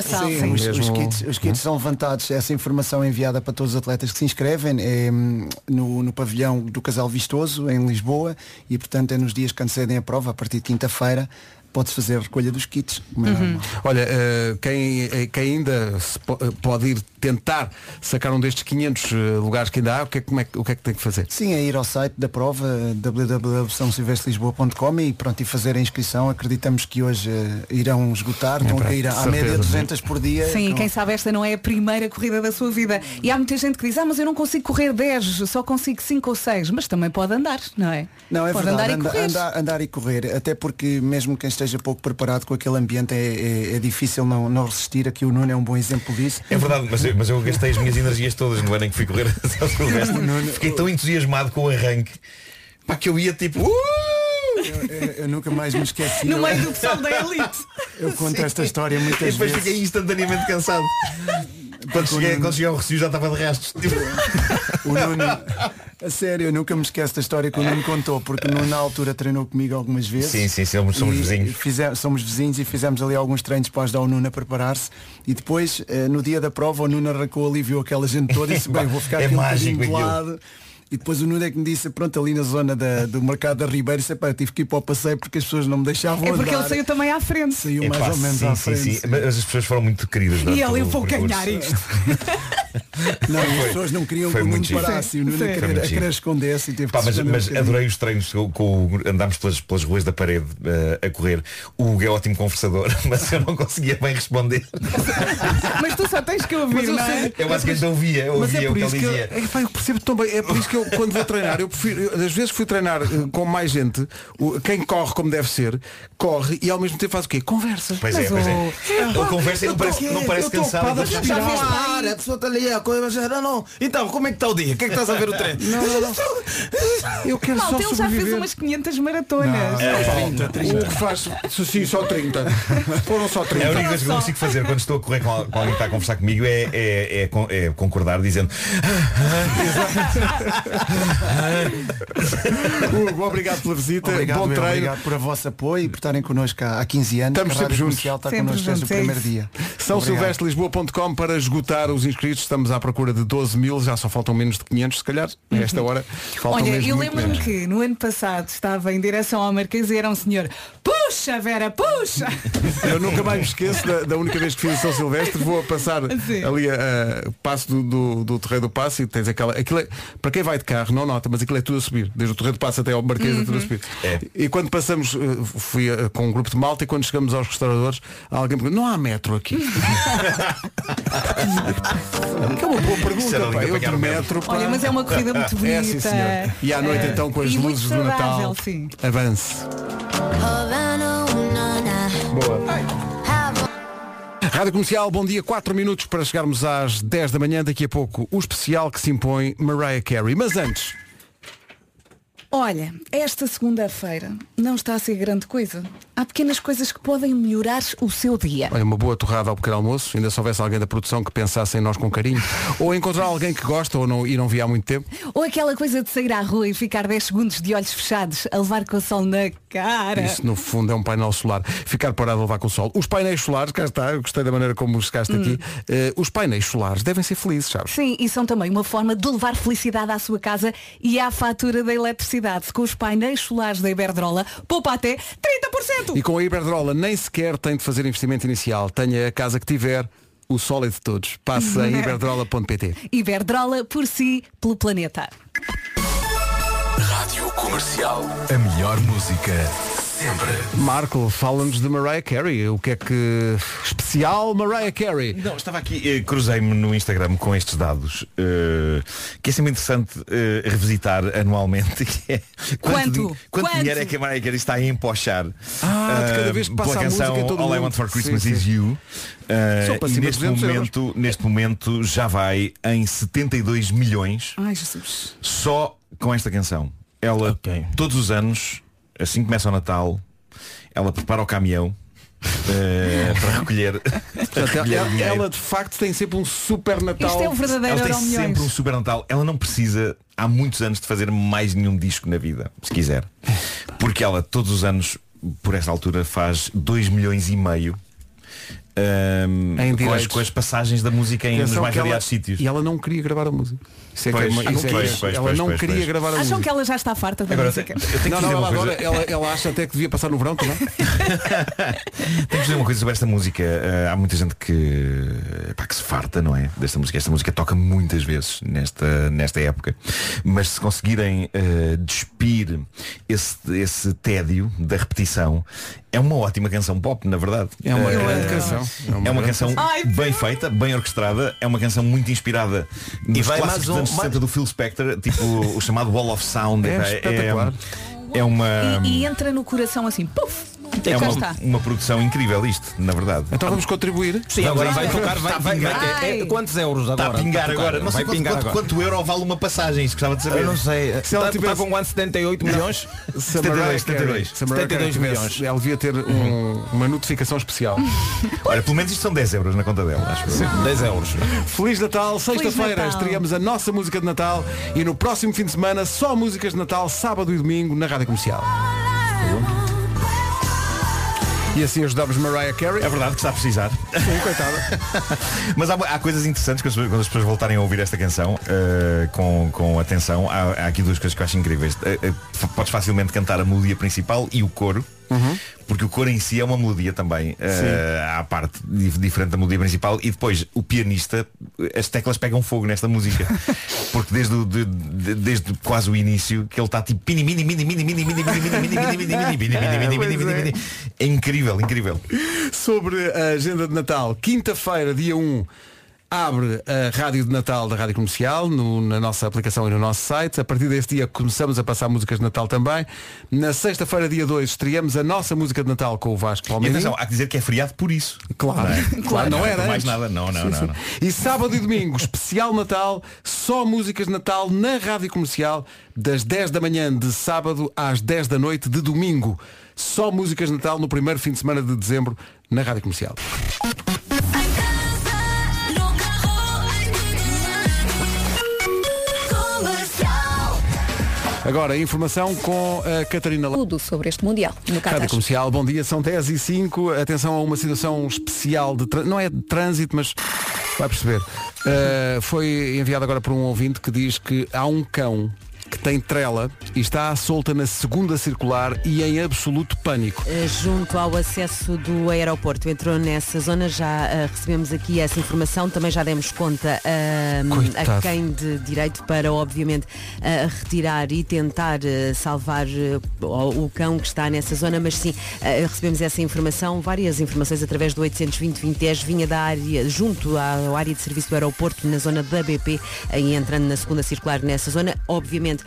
são- Sim, são os, kits, os kits são levantados, essa informação é enviada para todos os atletas que se inscrevem é, hum, no, no pavilhão do Casal Vistoso, em Lisboa, e portanto é nos dias que antecedem a prova, a partir de quinta-feira, pode-se fazer a recolha dos kits. é normal. Olha, eh, quem, eh, quem ainda eh, pode ir tentar sacar um destes 500 eh, lugares que ainda há, o que é, que- como é o que é que tem que fazer? Sim, é ir ao site da prova www.sãosilvestrelisboa.com e pronto, e fazer a inscrição. Acreditamos que hoje eh, irão esgotar, estão a para- cair à média 200 por dia. Sim, Então, quem sabe esta não é a primeira corrida da sua vida. E há muita gente que diz, ah, mas eu não consigo correr 10, só consigo 5 ou 6, mas também pode andar, não é? Não, é pode verdade, andar e anda- andar, andar e correr, até porque mesmo quem esteja pouco preparado com aquele ambiente é, é- é difícil não, não resistir, aqui o Nuno é um bom exemplo disso. É verdade, mas eu, mas eu gastei as minhas energias todas no ano em que fui correr a São Silvestre. Fiquei tão entusiasmado com o arranque pá, que eu ia tipo. "Uh!" Eu, eu- eu nunca mais me esqueci. No Eu- meio do pessoal da elite. Eu conto esta história E muitas depois vezes. fiquei instantaneamente cansado. Quando cheguei, quando cheguei ao Recio já estava de restos. Tipo, O Nuno, a sério, eu nunca me esqueço da história que o Nuno contou, porque o Nuno na altura treinou comigo algumas vezes. Sim, sim, somos- somos vizinhos. fize- somos vizinhos e fizemos ali alguns treinos para ajudar o Nuno a preparar-se. E depois, eh, no dia da prova, o Nuno arrancou ali, viu aquela gente toda e disse, bem, vou ficar É aqui um bocadinho de aquilo. E depois o Nuno é que me disse, pronto, ali na zona da- do mercado da Ribeira, disse, "Epá, eu tive que ir para o passeio porque as pessoas não me deixavam É porque andar. ele saiu também à frente. Saiu Epá, mais ou menos sim, à sim, frente. sim. Mas as pessoas foram muito queridas. E durante ele, eu vou ganhar isto. Não, Foi- as pessoas não queriam que o Nuno parasse e o Nuno Sim. a querer, a querer esconder-se e teve Pá, que mas, um mas bocadinho. adorei os treinos com, com andámos pelas, pelas ruas da parede eh, a correr. O Hugo é ótimo conversador, mas eu não conseguia bem responder. Mas tu só tens que ouvir, Mas eu não é? sei- Eu basicamente ouvia, eu Mas ouvia é o que ele que eu, dizia. é, pá, eu percebo tão bem, é por isso que eu quando vou treinar, eu prefiro, eu, das vezes que fui treinar eh, com mais gente, o- quem corre como deve ser, corre e ao mesmo tempo faz o quê? Conversa. Pois é, Mas pois o- é. Ele conversa e não parece, não parece cansado. mas-. Já viste a pessoa está ali a coisa, já não, não. Então, como é que está o dia? O que é que estás a ver o treino? Não, não, não. Eu quero Malta, só ele já fez sobreviver. umas 500 maratonas. É, 30, 30. O que faz, sim, só 30. Foram só 30. É a única coisa que eu consigo fazer quando estou a correr com, al- com alguém que está a conversar comigo é, é, é con- é concordar dizendo Hugo, obrigado pela visita. Obrigado, Bom eu, treino. obrigado por a vossa apoio e por estarem connosco há há 15 anos. Estamos sempre juntos. Está Sempre connosco desde o juntos, é primeiro dia. São silvestrelisboa.com para esgotar os inscritos. Estamos à procura de 12 mil, já só faltam menos de 500, se calhar. A esta hora faltam Olha, mesmo eu lembro-me que no ano passado estava em direção ao Marquês e era um senhor Puxa, Vera, puxa! Eu nunca mais me esqueço da, da única vez que fiz o São Silvestre, vou a passar Sim. ali a, a passo do, do, do Terreiro do Passo e tens aquela. Aquilo é, para quem vai de carro, não nota, mas aquilo é tudo a subir. Desde o Terreiro do Passo até ao Marquês é tudo a subir. É. E quando passamos, eh, fui eh, com um grupo de malta e quando chegamos aos restauradores, alguém pergunta, não há metro aqui. que é uma boa pergunta, pá. Eu de metro. metro, pá. Olha, mas é uma corrida muito bonita. É, sim, senhor. E à noite É. então com as E luzes do Natal. sim. Avance. Boa. Rádio Comercial, bom dia, 4 minutos para chegarmos às 10 da manhã, daqui a pouco o especial que se impõe Mariah Carey. Mas antes, Olha, esta segunda-feira não está a ser grande coisa. Há pequenas coisas que podem melhorar o seu dia. Olha, uma boa torrada ao pequeno almoço, ainda se houvesse alguém da produção que pensasse em nós com carinho. ou encontrar alguém que gosta ou não, e não via há muito tempo. Ou aquela coisa de sair à rua e ficar 10 segundos de olhos fechados a levar com o sol na cara. Isso no fundo é um painel solar. Ficar parado a levar com o sol. Os painéis solares, cá está, eu gostei da maneira como chegaste Hum. aqui. Eh, os painéis solares devem ser felizes, sabes? Sim, e são também uma forma de levar felicidade à sua casa e à fatura da eletricidade. Com os painéis solares da Iberdrola, poupa até 30%! E com a Iberdrola nem sequer tem de fazer investimento inicial. Tenha a casa que tiver, o sol é de todos. Passe em iberdrola.pt. Iberdrola por si, pelo planeta. Rádio Comercial. A melhor música sempre. Marco, fala-nos de Mariah Carey. O que é que... Especial Mariah Carey. Não, estava aqui, eh, cruzei-me no Instagram com estes dados, eh, que é sempre interessante eh, revisitar anualmente, que é Quanto? quanto Quanto? dinheiro é que a Mariah Carey está a empochar Ah, de cada vez que passa pela a música, canção todo All I Want for Christmas Sim, Is sim. You. Eh, Só para e neste 200 euros. momento, neste momento já vai em 72 milhões Ai, Jesus. só com esta canção. Ela, todos os anos, assim que começa o Natal, ela prepara o caminhão eh, para recolher, para recolher ela, ela, de facto tem sempre um super Natal. Isto é o verdadeiro Ela tem Milhões. sempre um super Natal. Ela não precisa, há muitos anos, de fazer mais nenhum disco na vida, se quiser. Porque ela, todos os anos, por esta altura, faz 2 milhões e meio. ahm, Em com, as, com as passagens da música em nos mais variados sítios. E ela não queria gravar a música. Isso é que é uma- isso é que é- pois, pois, ela pois, não pois, queria pois. gravar a Acham música. que ela já está farta da Agora, música? eu tenho que não, dizer não, uma ela, coisa. adora, ela, ela acha até que devia passar no verão também. Tenho que dizer uma coisa sobre esta música. Eh, há muita gente que, pá, que se farta, não é? Desta música. Esta música toca muitas vezes nesta, nesta época. Mas se conseguirem eh, despir esse, esse tédio da repetição, é uma ótima canção pop, na verdade. É uma Eh, grande canção. É uma, canção Ai, bem feita, bem orquestrada. É uma canção muito inspirada nos vai clássicos mais um- anos 60 do Phil Spector, tipo o chamado Wall of Sound. É Epá, espetacular. é uma. E, e entra no coração assim, puf! É uma, uma produção incrível isto, na verdade. Então vamos contribuir. Sim, agora vai isso. tocar, vai, a vai, pingar. vai- é- é- quantos euros agora? Está a pingar tocar? agora. Não sei vai quanto, pingar quanto, agora. quanto euro vale uma passagem, isso gostava de saber. Eu não sei. Se ela tivesse- com quanto? 78 milhões? Se a Mariah 72, Carey- 72. se a Mariah Carey 72 tivesse- milhões. Ela devia ter um- uma notificação especial. Olha, pelo menos isto são 10 euros na conta dela, acho eu. 10 euros. Feliz Natal, sexta-feira estreamos a nossa música de Natal e no próximo fim de semana só músicas de Natal, sábado e domingo na Rádio Comercial. E assim ajudamos Mariah Carey. É verdade que está a precisar. Sim, coitada. Mas há, há coisas interessantes que as quando as pessoas voltarem a ouvir esta canção eh, com, com atenção. Há, há aqui duas coisas que eu acho incríveis. Eh, f- podes facilmente cantar a melodia principal e o coro. Porque o coro em si é uma melodia também eh, à parte dif- diferente da melodia principal e depois o pianista as teclas pegam fogo nesta música porque desde, o- de- de- desde quase o início que ele está tipo pini mini mini mini mini mini mini mini mini mini mini mini mini mini mini mini mini é incrível incrível Sobre a agenda de Natal, quinta-feira, dia 1, abre a Rádio de Natal da Rádio Comercial no- na nossa aplicação e no nosso site. A partir deste dia começamos a passar músicas de Natal também. Na sexta-feira, dia 2, estreamos a nossa música de Natal com o Vasco Palmeirinho. atenção há que dizer que é feriado por isso Claro, Não é? claro, não é era mais nada não não Sim, não, sim. não. E sábado e domingo, especial Natal, só músicas de Natal na Rádio Comercial, das 10 da manhã de sábado às 10 da noite de domingo. Só músicas de Natal no primeiro fim de semana de dezembro na Rádio Comercial. Agora, informação com a Catarina Lá. Tudo sobre este Mundial no Qatar. Rádio Comercial, bom dia, são 10 e 5 Atenção a uma situação especial de trânsito Não é de trânsito, mas vai perceber Uh, Foi enviado agora por um ouvinte que diz que há um cão que tem trela e está à solta na segunda circular e em absoluto pânico. Eh, junto ao acesso do aeroporto. Entrou nessa zona, já eh, recebemos aqui essa informação, também já demos conta Coitado. a quem de direito para, obviamente, eh, retirar e tentar salvar o, cão que está nessa zona, mas sim, recebemos essa informação, várias informações através do 820 2010, vinha da área, junto à área de serviço do aeroporto, na zona da BP, aí entrando na segunda circular nessa zona, obviamente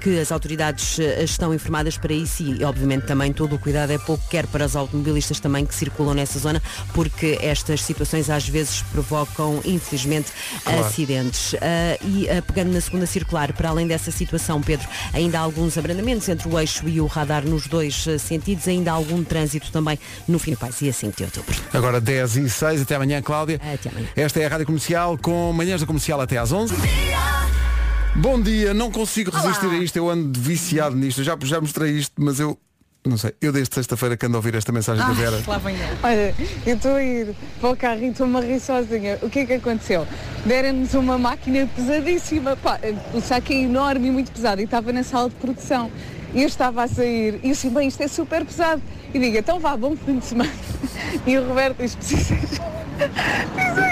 que as autoridades ah, estão informadas para isso e obviamente também todo o cuidado é pouco, quer para os automobilistas também que circulam nessa zona, porque estas situações às vezes provocam, infelizmente, Claro. acidentes. E pegando na segunda circular, para além dessa situação, Pedro, ainda há alguns abrandamentos entre o eixo e o radar nos dois sentidos, ainda há algum trânsito também no fim do país e a 5 de outubro. Agora 10 e 6, até amanhã, Cláudia. Até amanhã. Esta é a Rádio Comercial com manhãs da comercial até às 11. Bom dia, não consigo resistir a isto, eu ando viciado nisto, eu já, já mostrei isto, mas eu não sei, eu desde sexta-feira que ando a ouvir esta mensagem da Vera. lá vem ele. Olha, eu estou a ir para o carro e estou-me a rir sozinha. O que é que aconteceu? Deram-nos uma máquina pesadíssima. Pá, o saco é enorme e muito pesado e estava na sala de produção. E eu estava a sair e eu disse, bem, isto é super pesado. E digo, então vá, bom fim de semana. E o Roberto diz, precisas...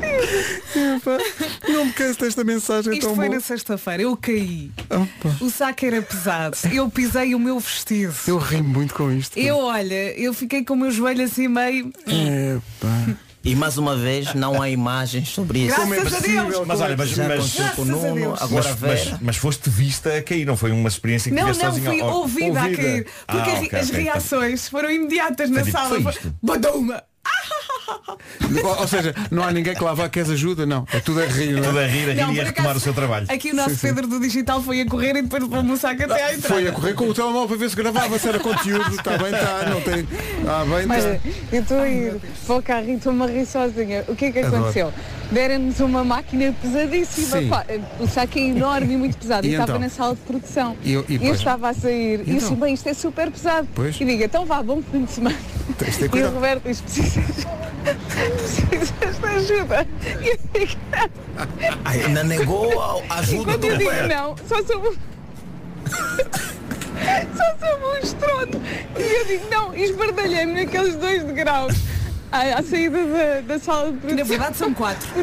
Vestido. Não me canso desta mensagem Isto tão foi boa. na sexta-feira, eu caí. O saco era pesado. Eu pisei o meu vestido. Eu rimo muito com isto. Eu, olha, eu fiquei com o meu joelho assim meio. Epá. E mais uma vez não há imagens sobre isso. Como é a possível? Deus. Mas olha, mas, já mas, aconteceu com o Graças a Nuno, Deus. agora mas, Vera. mas, mas foste vista a cair, não foi uma experiência que Não, tiveste não, sozinha. fui Oh, ouvida, a cair. Porque Ah, ri- ok, as ok, então. reações foram imediatas na Foi tipo, sala. foi isto. Baduma! Ou, seja, não há ninguém que lá vá queres ajuda, não. É tudo a rir. não é? Tudo a rir, a rir Não, e a retomar acaso, o seu trabalho. Aqui o nosso Sim, sim. Pedro do Digital foi a correr e depois levou-me o saco até à entrada. Foi a correr com o telemóvel para ver se gravava, se era conteúdo. Está bem, está, não tem. Ah, bem, Mas está. eu estou a ir para o carro e estou-me a rir sozinha. O que é que Adoro. Deram-nos uma máquina pesadíssima. Sim. Pá, o saco é enorme e muito pesado. E E, estava então? na sala de produção. E eu- e eu estava a sair E e eu disse, então? bem, isto é super pesado. Pois. E digo, então vá, bom fim de semana. Tens de ter E o. Roberto diz, precisas, precisas de ajuda. E eu digo, Ai, Ainda negou a ajuda quando do eu digo Roberto. não, só soube um... só soube um estrondo. E eu digo, não, esbardalhei-me naqueles dois degraus à, à saída da, da sala de Que produção. na verdade são quatro.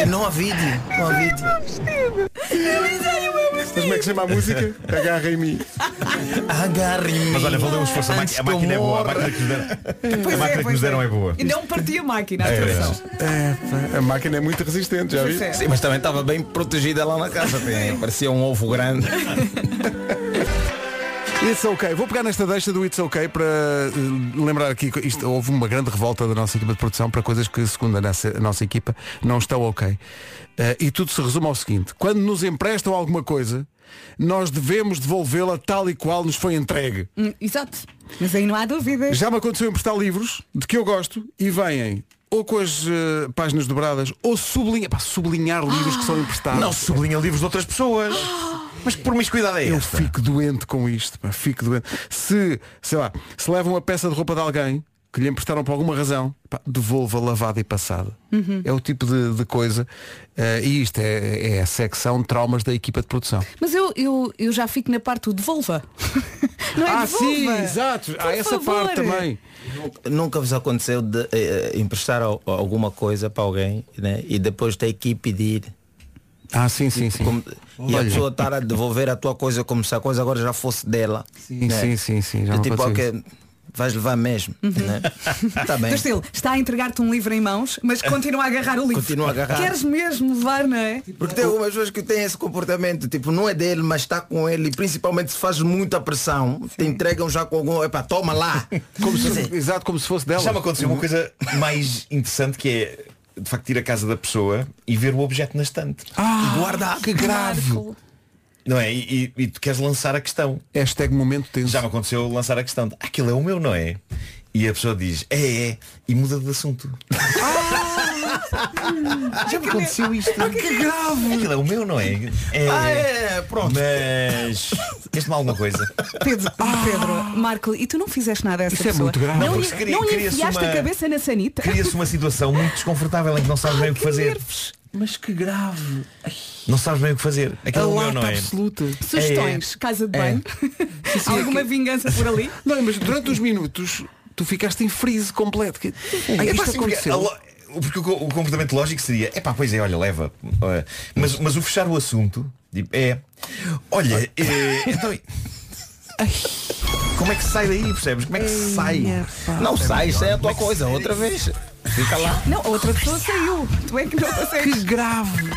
E não há vídeo. Não há vídeo. Mas como é que chama a música? Agarra em mim. Agarre-me. Mas olha, valeu o esforço. A, maqui- a máquina que é boa. A máquina que nos deram, Pois a máquina que pois nos deram é boa. E não parti a máquina, É. É, a máquina é muito resistente, já vi? é. Sim, mas também estava bem protegida lá na casa. Parecia um ovo grande. It's OK. Vou pegar nesta deixa do It's OK para eh, lembrar aqui que isto, houve uma grande revolta da nossa equipa de produção para coisas que, segundo a nossa, a nossa equipa, não estão ok. Eh, e tudo se resume ao seguinte. Quando nos emprestam alguma coisa, nós devemos devolvê-la tal e qual nos foi entregue. Hum, Exato. Mas aí não há dúvidas. Já me aconteceu emprestar livros de que eu gosto e vêm ou com as eh, páginas dobradas ou sublinhar, pá, sublinhar livros que são emprestados. Não sublinha livros de outras pessoas. Mas que promiscuidade é Eu esta? fico doente com isto, pá, fico doente. Se, sei lá, se levam uma peça de roupa de alguém que lhe emprestaram por alguma razão, pá, devolva lavada e passada. Uhum. É o tipo de, de coisa. eh, e isto é, é a secção traumas da equipa de produção. Mas eu, eu, eu já fico na parte do devolva. Não é ah, devolva. sim, exato. Há Por essa favor. parte também. Nunca vos aconteceu de eh, eh, emprestar al- alguma coisa para alguém né? e depois ter que ir pedir. Ah, sim, sim, sim. Como- e a pessoa estar a devolver a tua coisa como se a coisa agora já fosse dela. Sim, né? sim, sim, sim. Já É tipo, ok, vais levar mesmo. Né? Tá bem. Estilo, está a entregar-te um livro em mãos, mas continua a agarrar o livro. Continua a agarrar. Queres mesmo levar, não é? Porque tem algumas pessoas que têm esse comportamento, tipo, não é dele, mas está com ele, e principalmente se faz muita pressão, te entregam já com algum, epá, toma lá. Como se, exato, como se fosse dela. Já me aconteceu uma coisa mais interessante que é de facto ir à casa da pessoa e ver o objeto na estante. Ah, guardar. que grave. Não é? E, e- e tu queres lançar a questão. Hashtag momento tenso. Já me aconteceu lançar a questão. Aquilo é o meu, não é? E a pessoa diz, é, é, e muda de assunto. Já me aconteceu isto. que grave. Aquilo é o meu, não é? É, Ah, é, pronto. Mas queres-me alguma coisa? Pedro, Pedro, Marco, e tu não fizeste nada a essa Isso é pessoa? muito grave. Não, Não, cria- não enfiaste uma- a cabeça na sanita? Cria-se uma situação muito desconfortável em que não sabes bem o que fazer. nervos. Mas que grave. Não sabes bem o que fazer. Aquilo é o meu, não é? absoluta. Sugestões, casa de É. banho. Alguma é que- vingança por ali? Não, mas durante os minutos tu ficaste em freeze completo. Que... Ai, É isto pá, sim, porque, a aconteceu. Porque o, o comportamento lógico seria, é pá, pois é, olha, leva. Mas, mas o fechar o assunto tipo, é, olha, eh, então. Como é que sai daí, percebes? Como é que sai? Não sai, isso é a tua coisa, outra vez. Fica lá. Não, outra pessoa saiu. Tu é que não consegues. Que grave.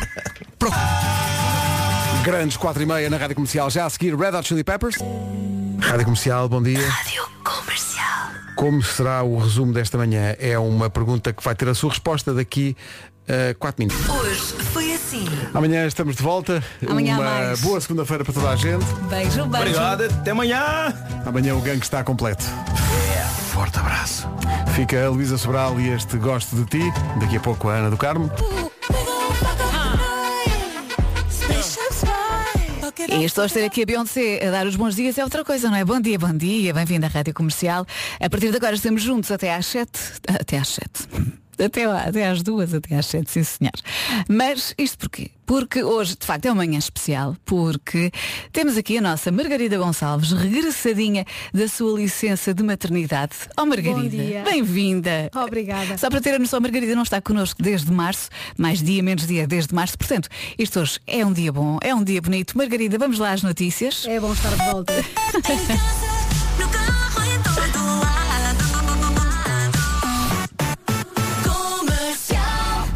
Grandes 4 e meia na Rádio Comercial. Já a seguir, Red Hot Chili Peppers. Rádio Comercial, bom dia. Rádio Comercial. Como será o resumo desta manhã? É uma pergunta que vai ter a sua resposta daqui a 4 minutos. Hoje foi assim. Amanhã estamos de volta. Amanhã uma mais. boa segunda-feira para toda a gente. Beijo, beijo. Obrigado, até amanhã. Amanhã o gangue está completo. Forte abraço. Fica a Luísa Sobral e este Gosto de Ti. Daqui a pouco a Ana do Carmo. E estou a ter aqui a Beyoncé a dar os bons dias é outra coisa, não é? Bom dia, bom dia, bem-vindo à Rádio Comercial. A partir de agora estamos juntos até às 7. Até às 7. Até, até às duas, até às sete, sim senhor. Mas isto porquê? Porque hoje, de facto, é uma manhã especial, porque temos aqui a nossa Margarida Gonçalves, regressadinha da sua licença de maternidade. Oh Margarida, bem-vinda. Obrigada. Só para ter a noção, a Margarida não está connosco desde março, mais dia, menos dia, desde março. Portanto, isto hoje é um dia bom, é um dia bonito. Margarida, vamos lá às notícias. É bom estar de volta.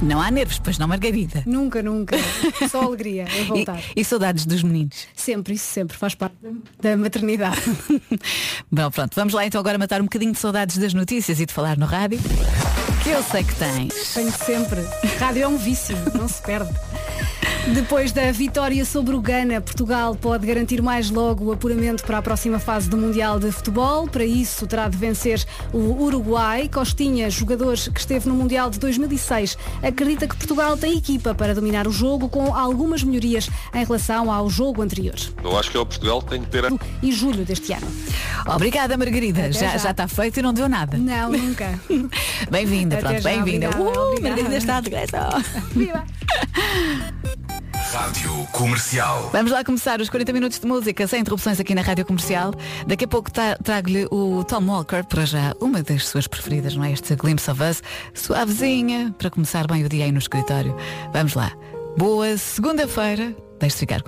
Não há nervos, pois não, Margarida. Nunca, nunca. Só alegria em voltar. E, e saudades dos meninos. Sempre, isso sempre faz parte da maternidade. Bom, pronto, vamos lá então agora matar um bocadinho de saudades das notícias e de falar no rádio. Que eu sei que tens. Tenho sempre. Rádio é um vício, não se perde. Depois da vitória sobre o Ghana, Portugal pode garantir mais logo o apuramento para a próxima fase do Mundial de Futebol. Para isso, terá de vencer o Uruguai. Costinha, jogador que esteve no Mundial de 2006, acredita que Portugal tem equipa para dominar o jogo com algumas melhorias em relação ao jogo anterior. Eu acho que é o Portugal que tem que ter a... E julho deste ano. Obrigada, Margarida. Já, já. já está feito e não deu nada. Não, nunca. Bem-vinda, pronto, bem-vinda. Uh, obrigada. Margarida está de regresso. Rádio Comercial. Vamos lá começar os 40 minutos de música sem interrupções aqui na Rádio Comercial. Daqui a pouco tra- trago-lhe o Tom Walker, para já uma das suas preferidas, não é? Este Glimpse of Us, suavezinha, para começar bem o dia aí no escritório. Vamos lá. Boa segunda-feira. Deixe-se ficar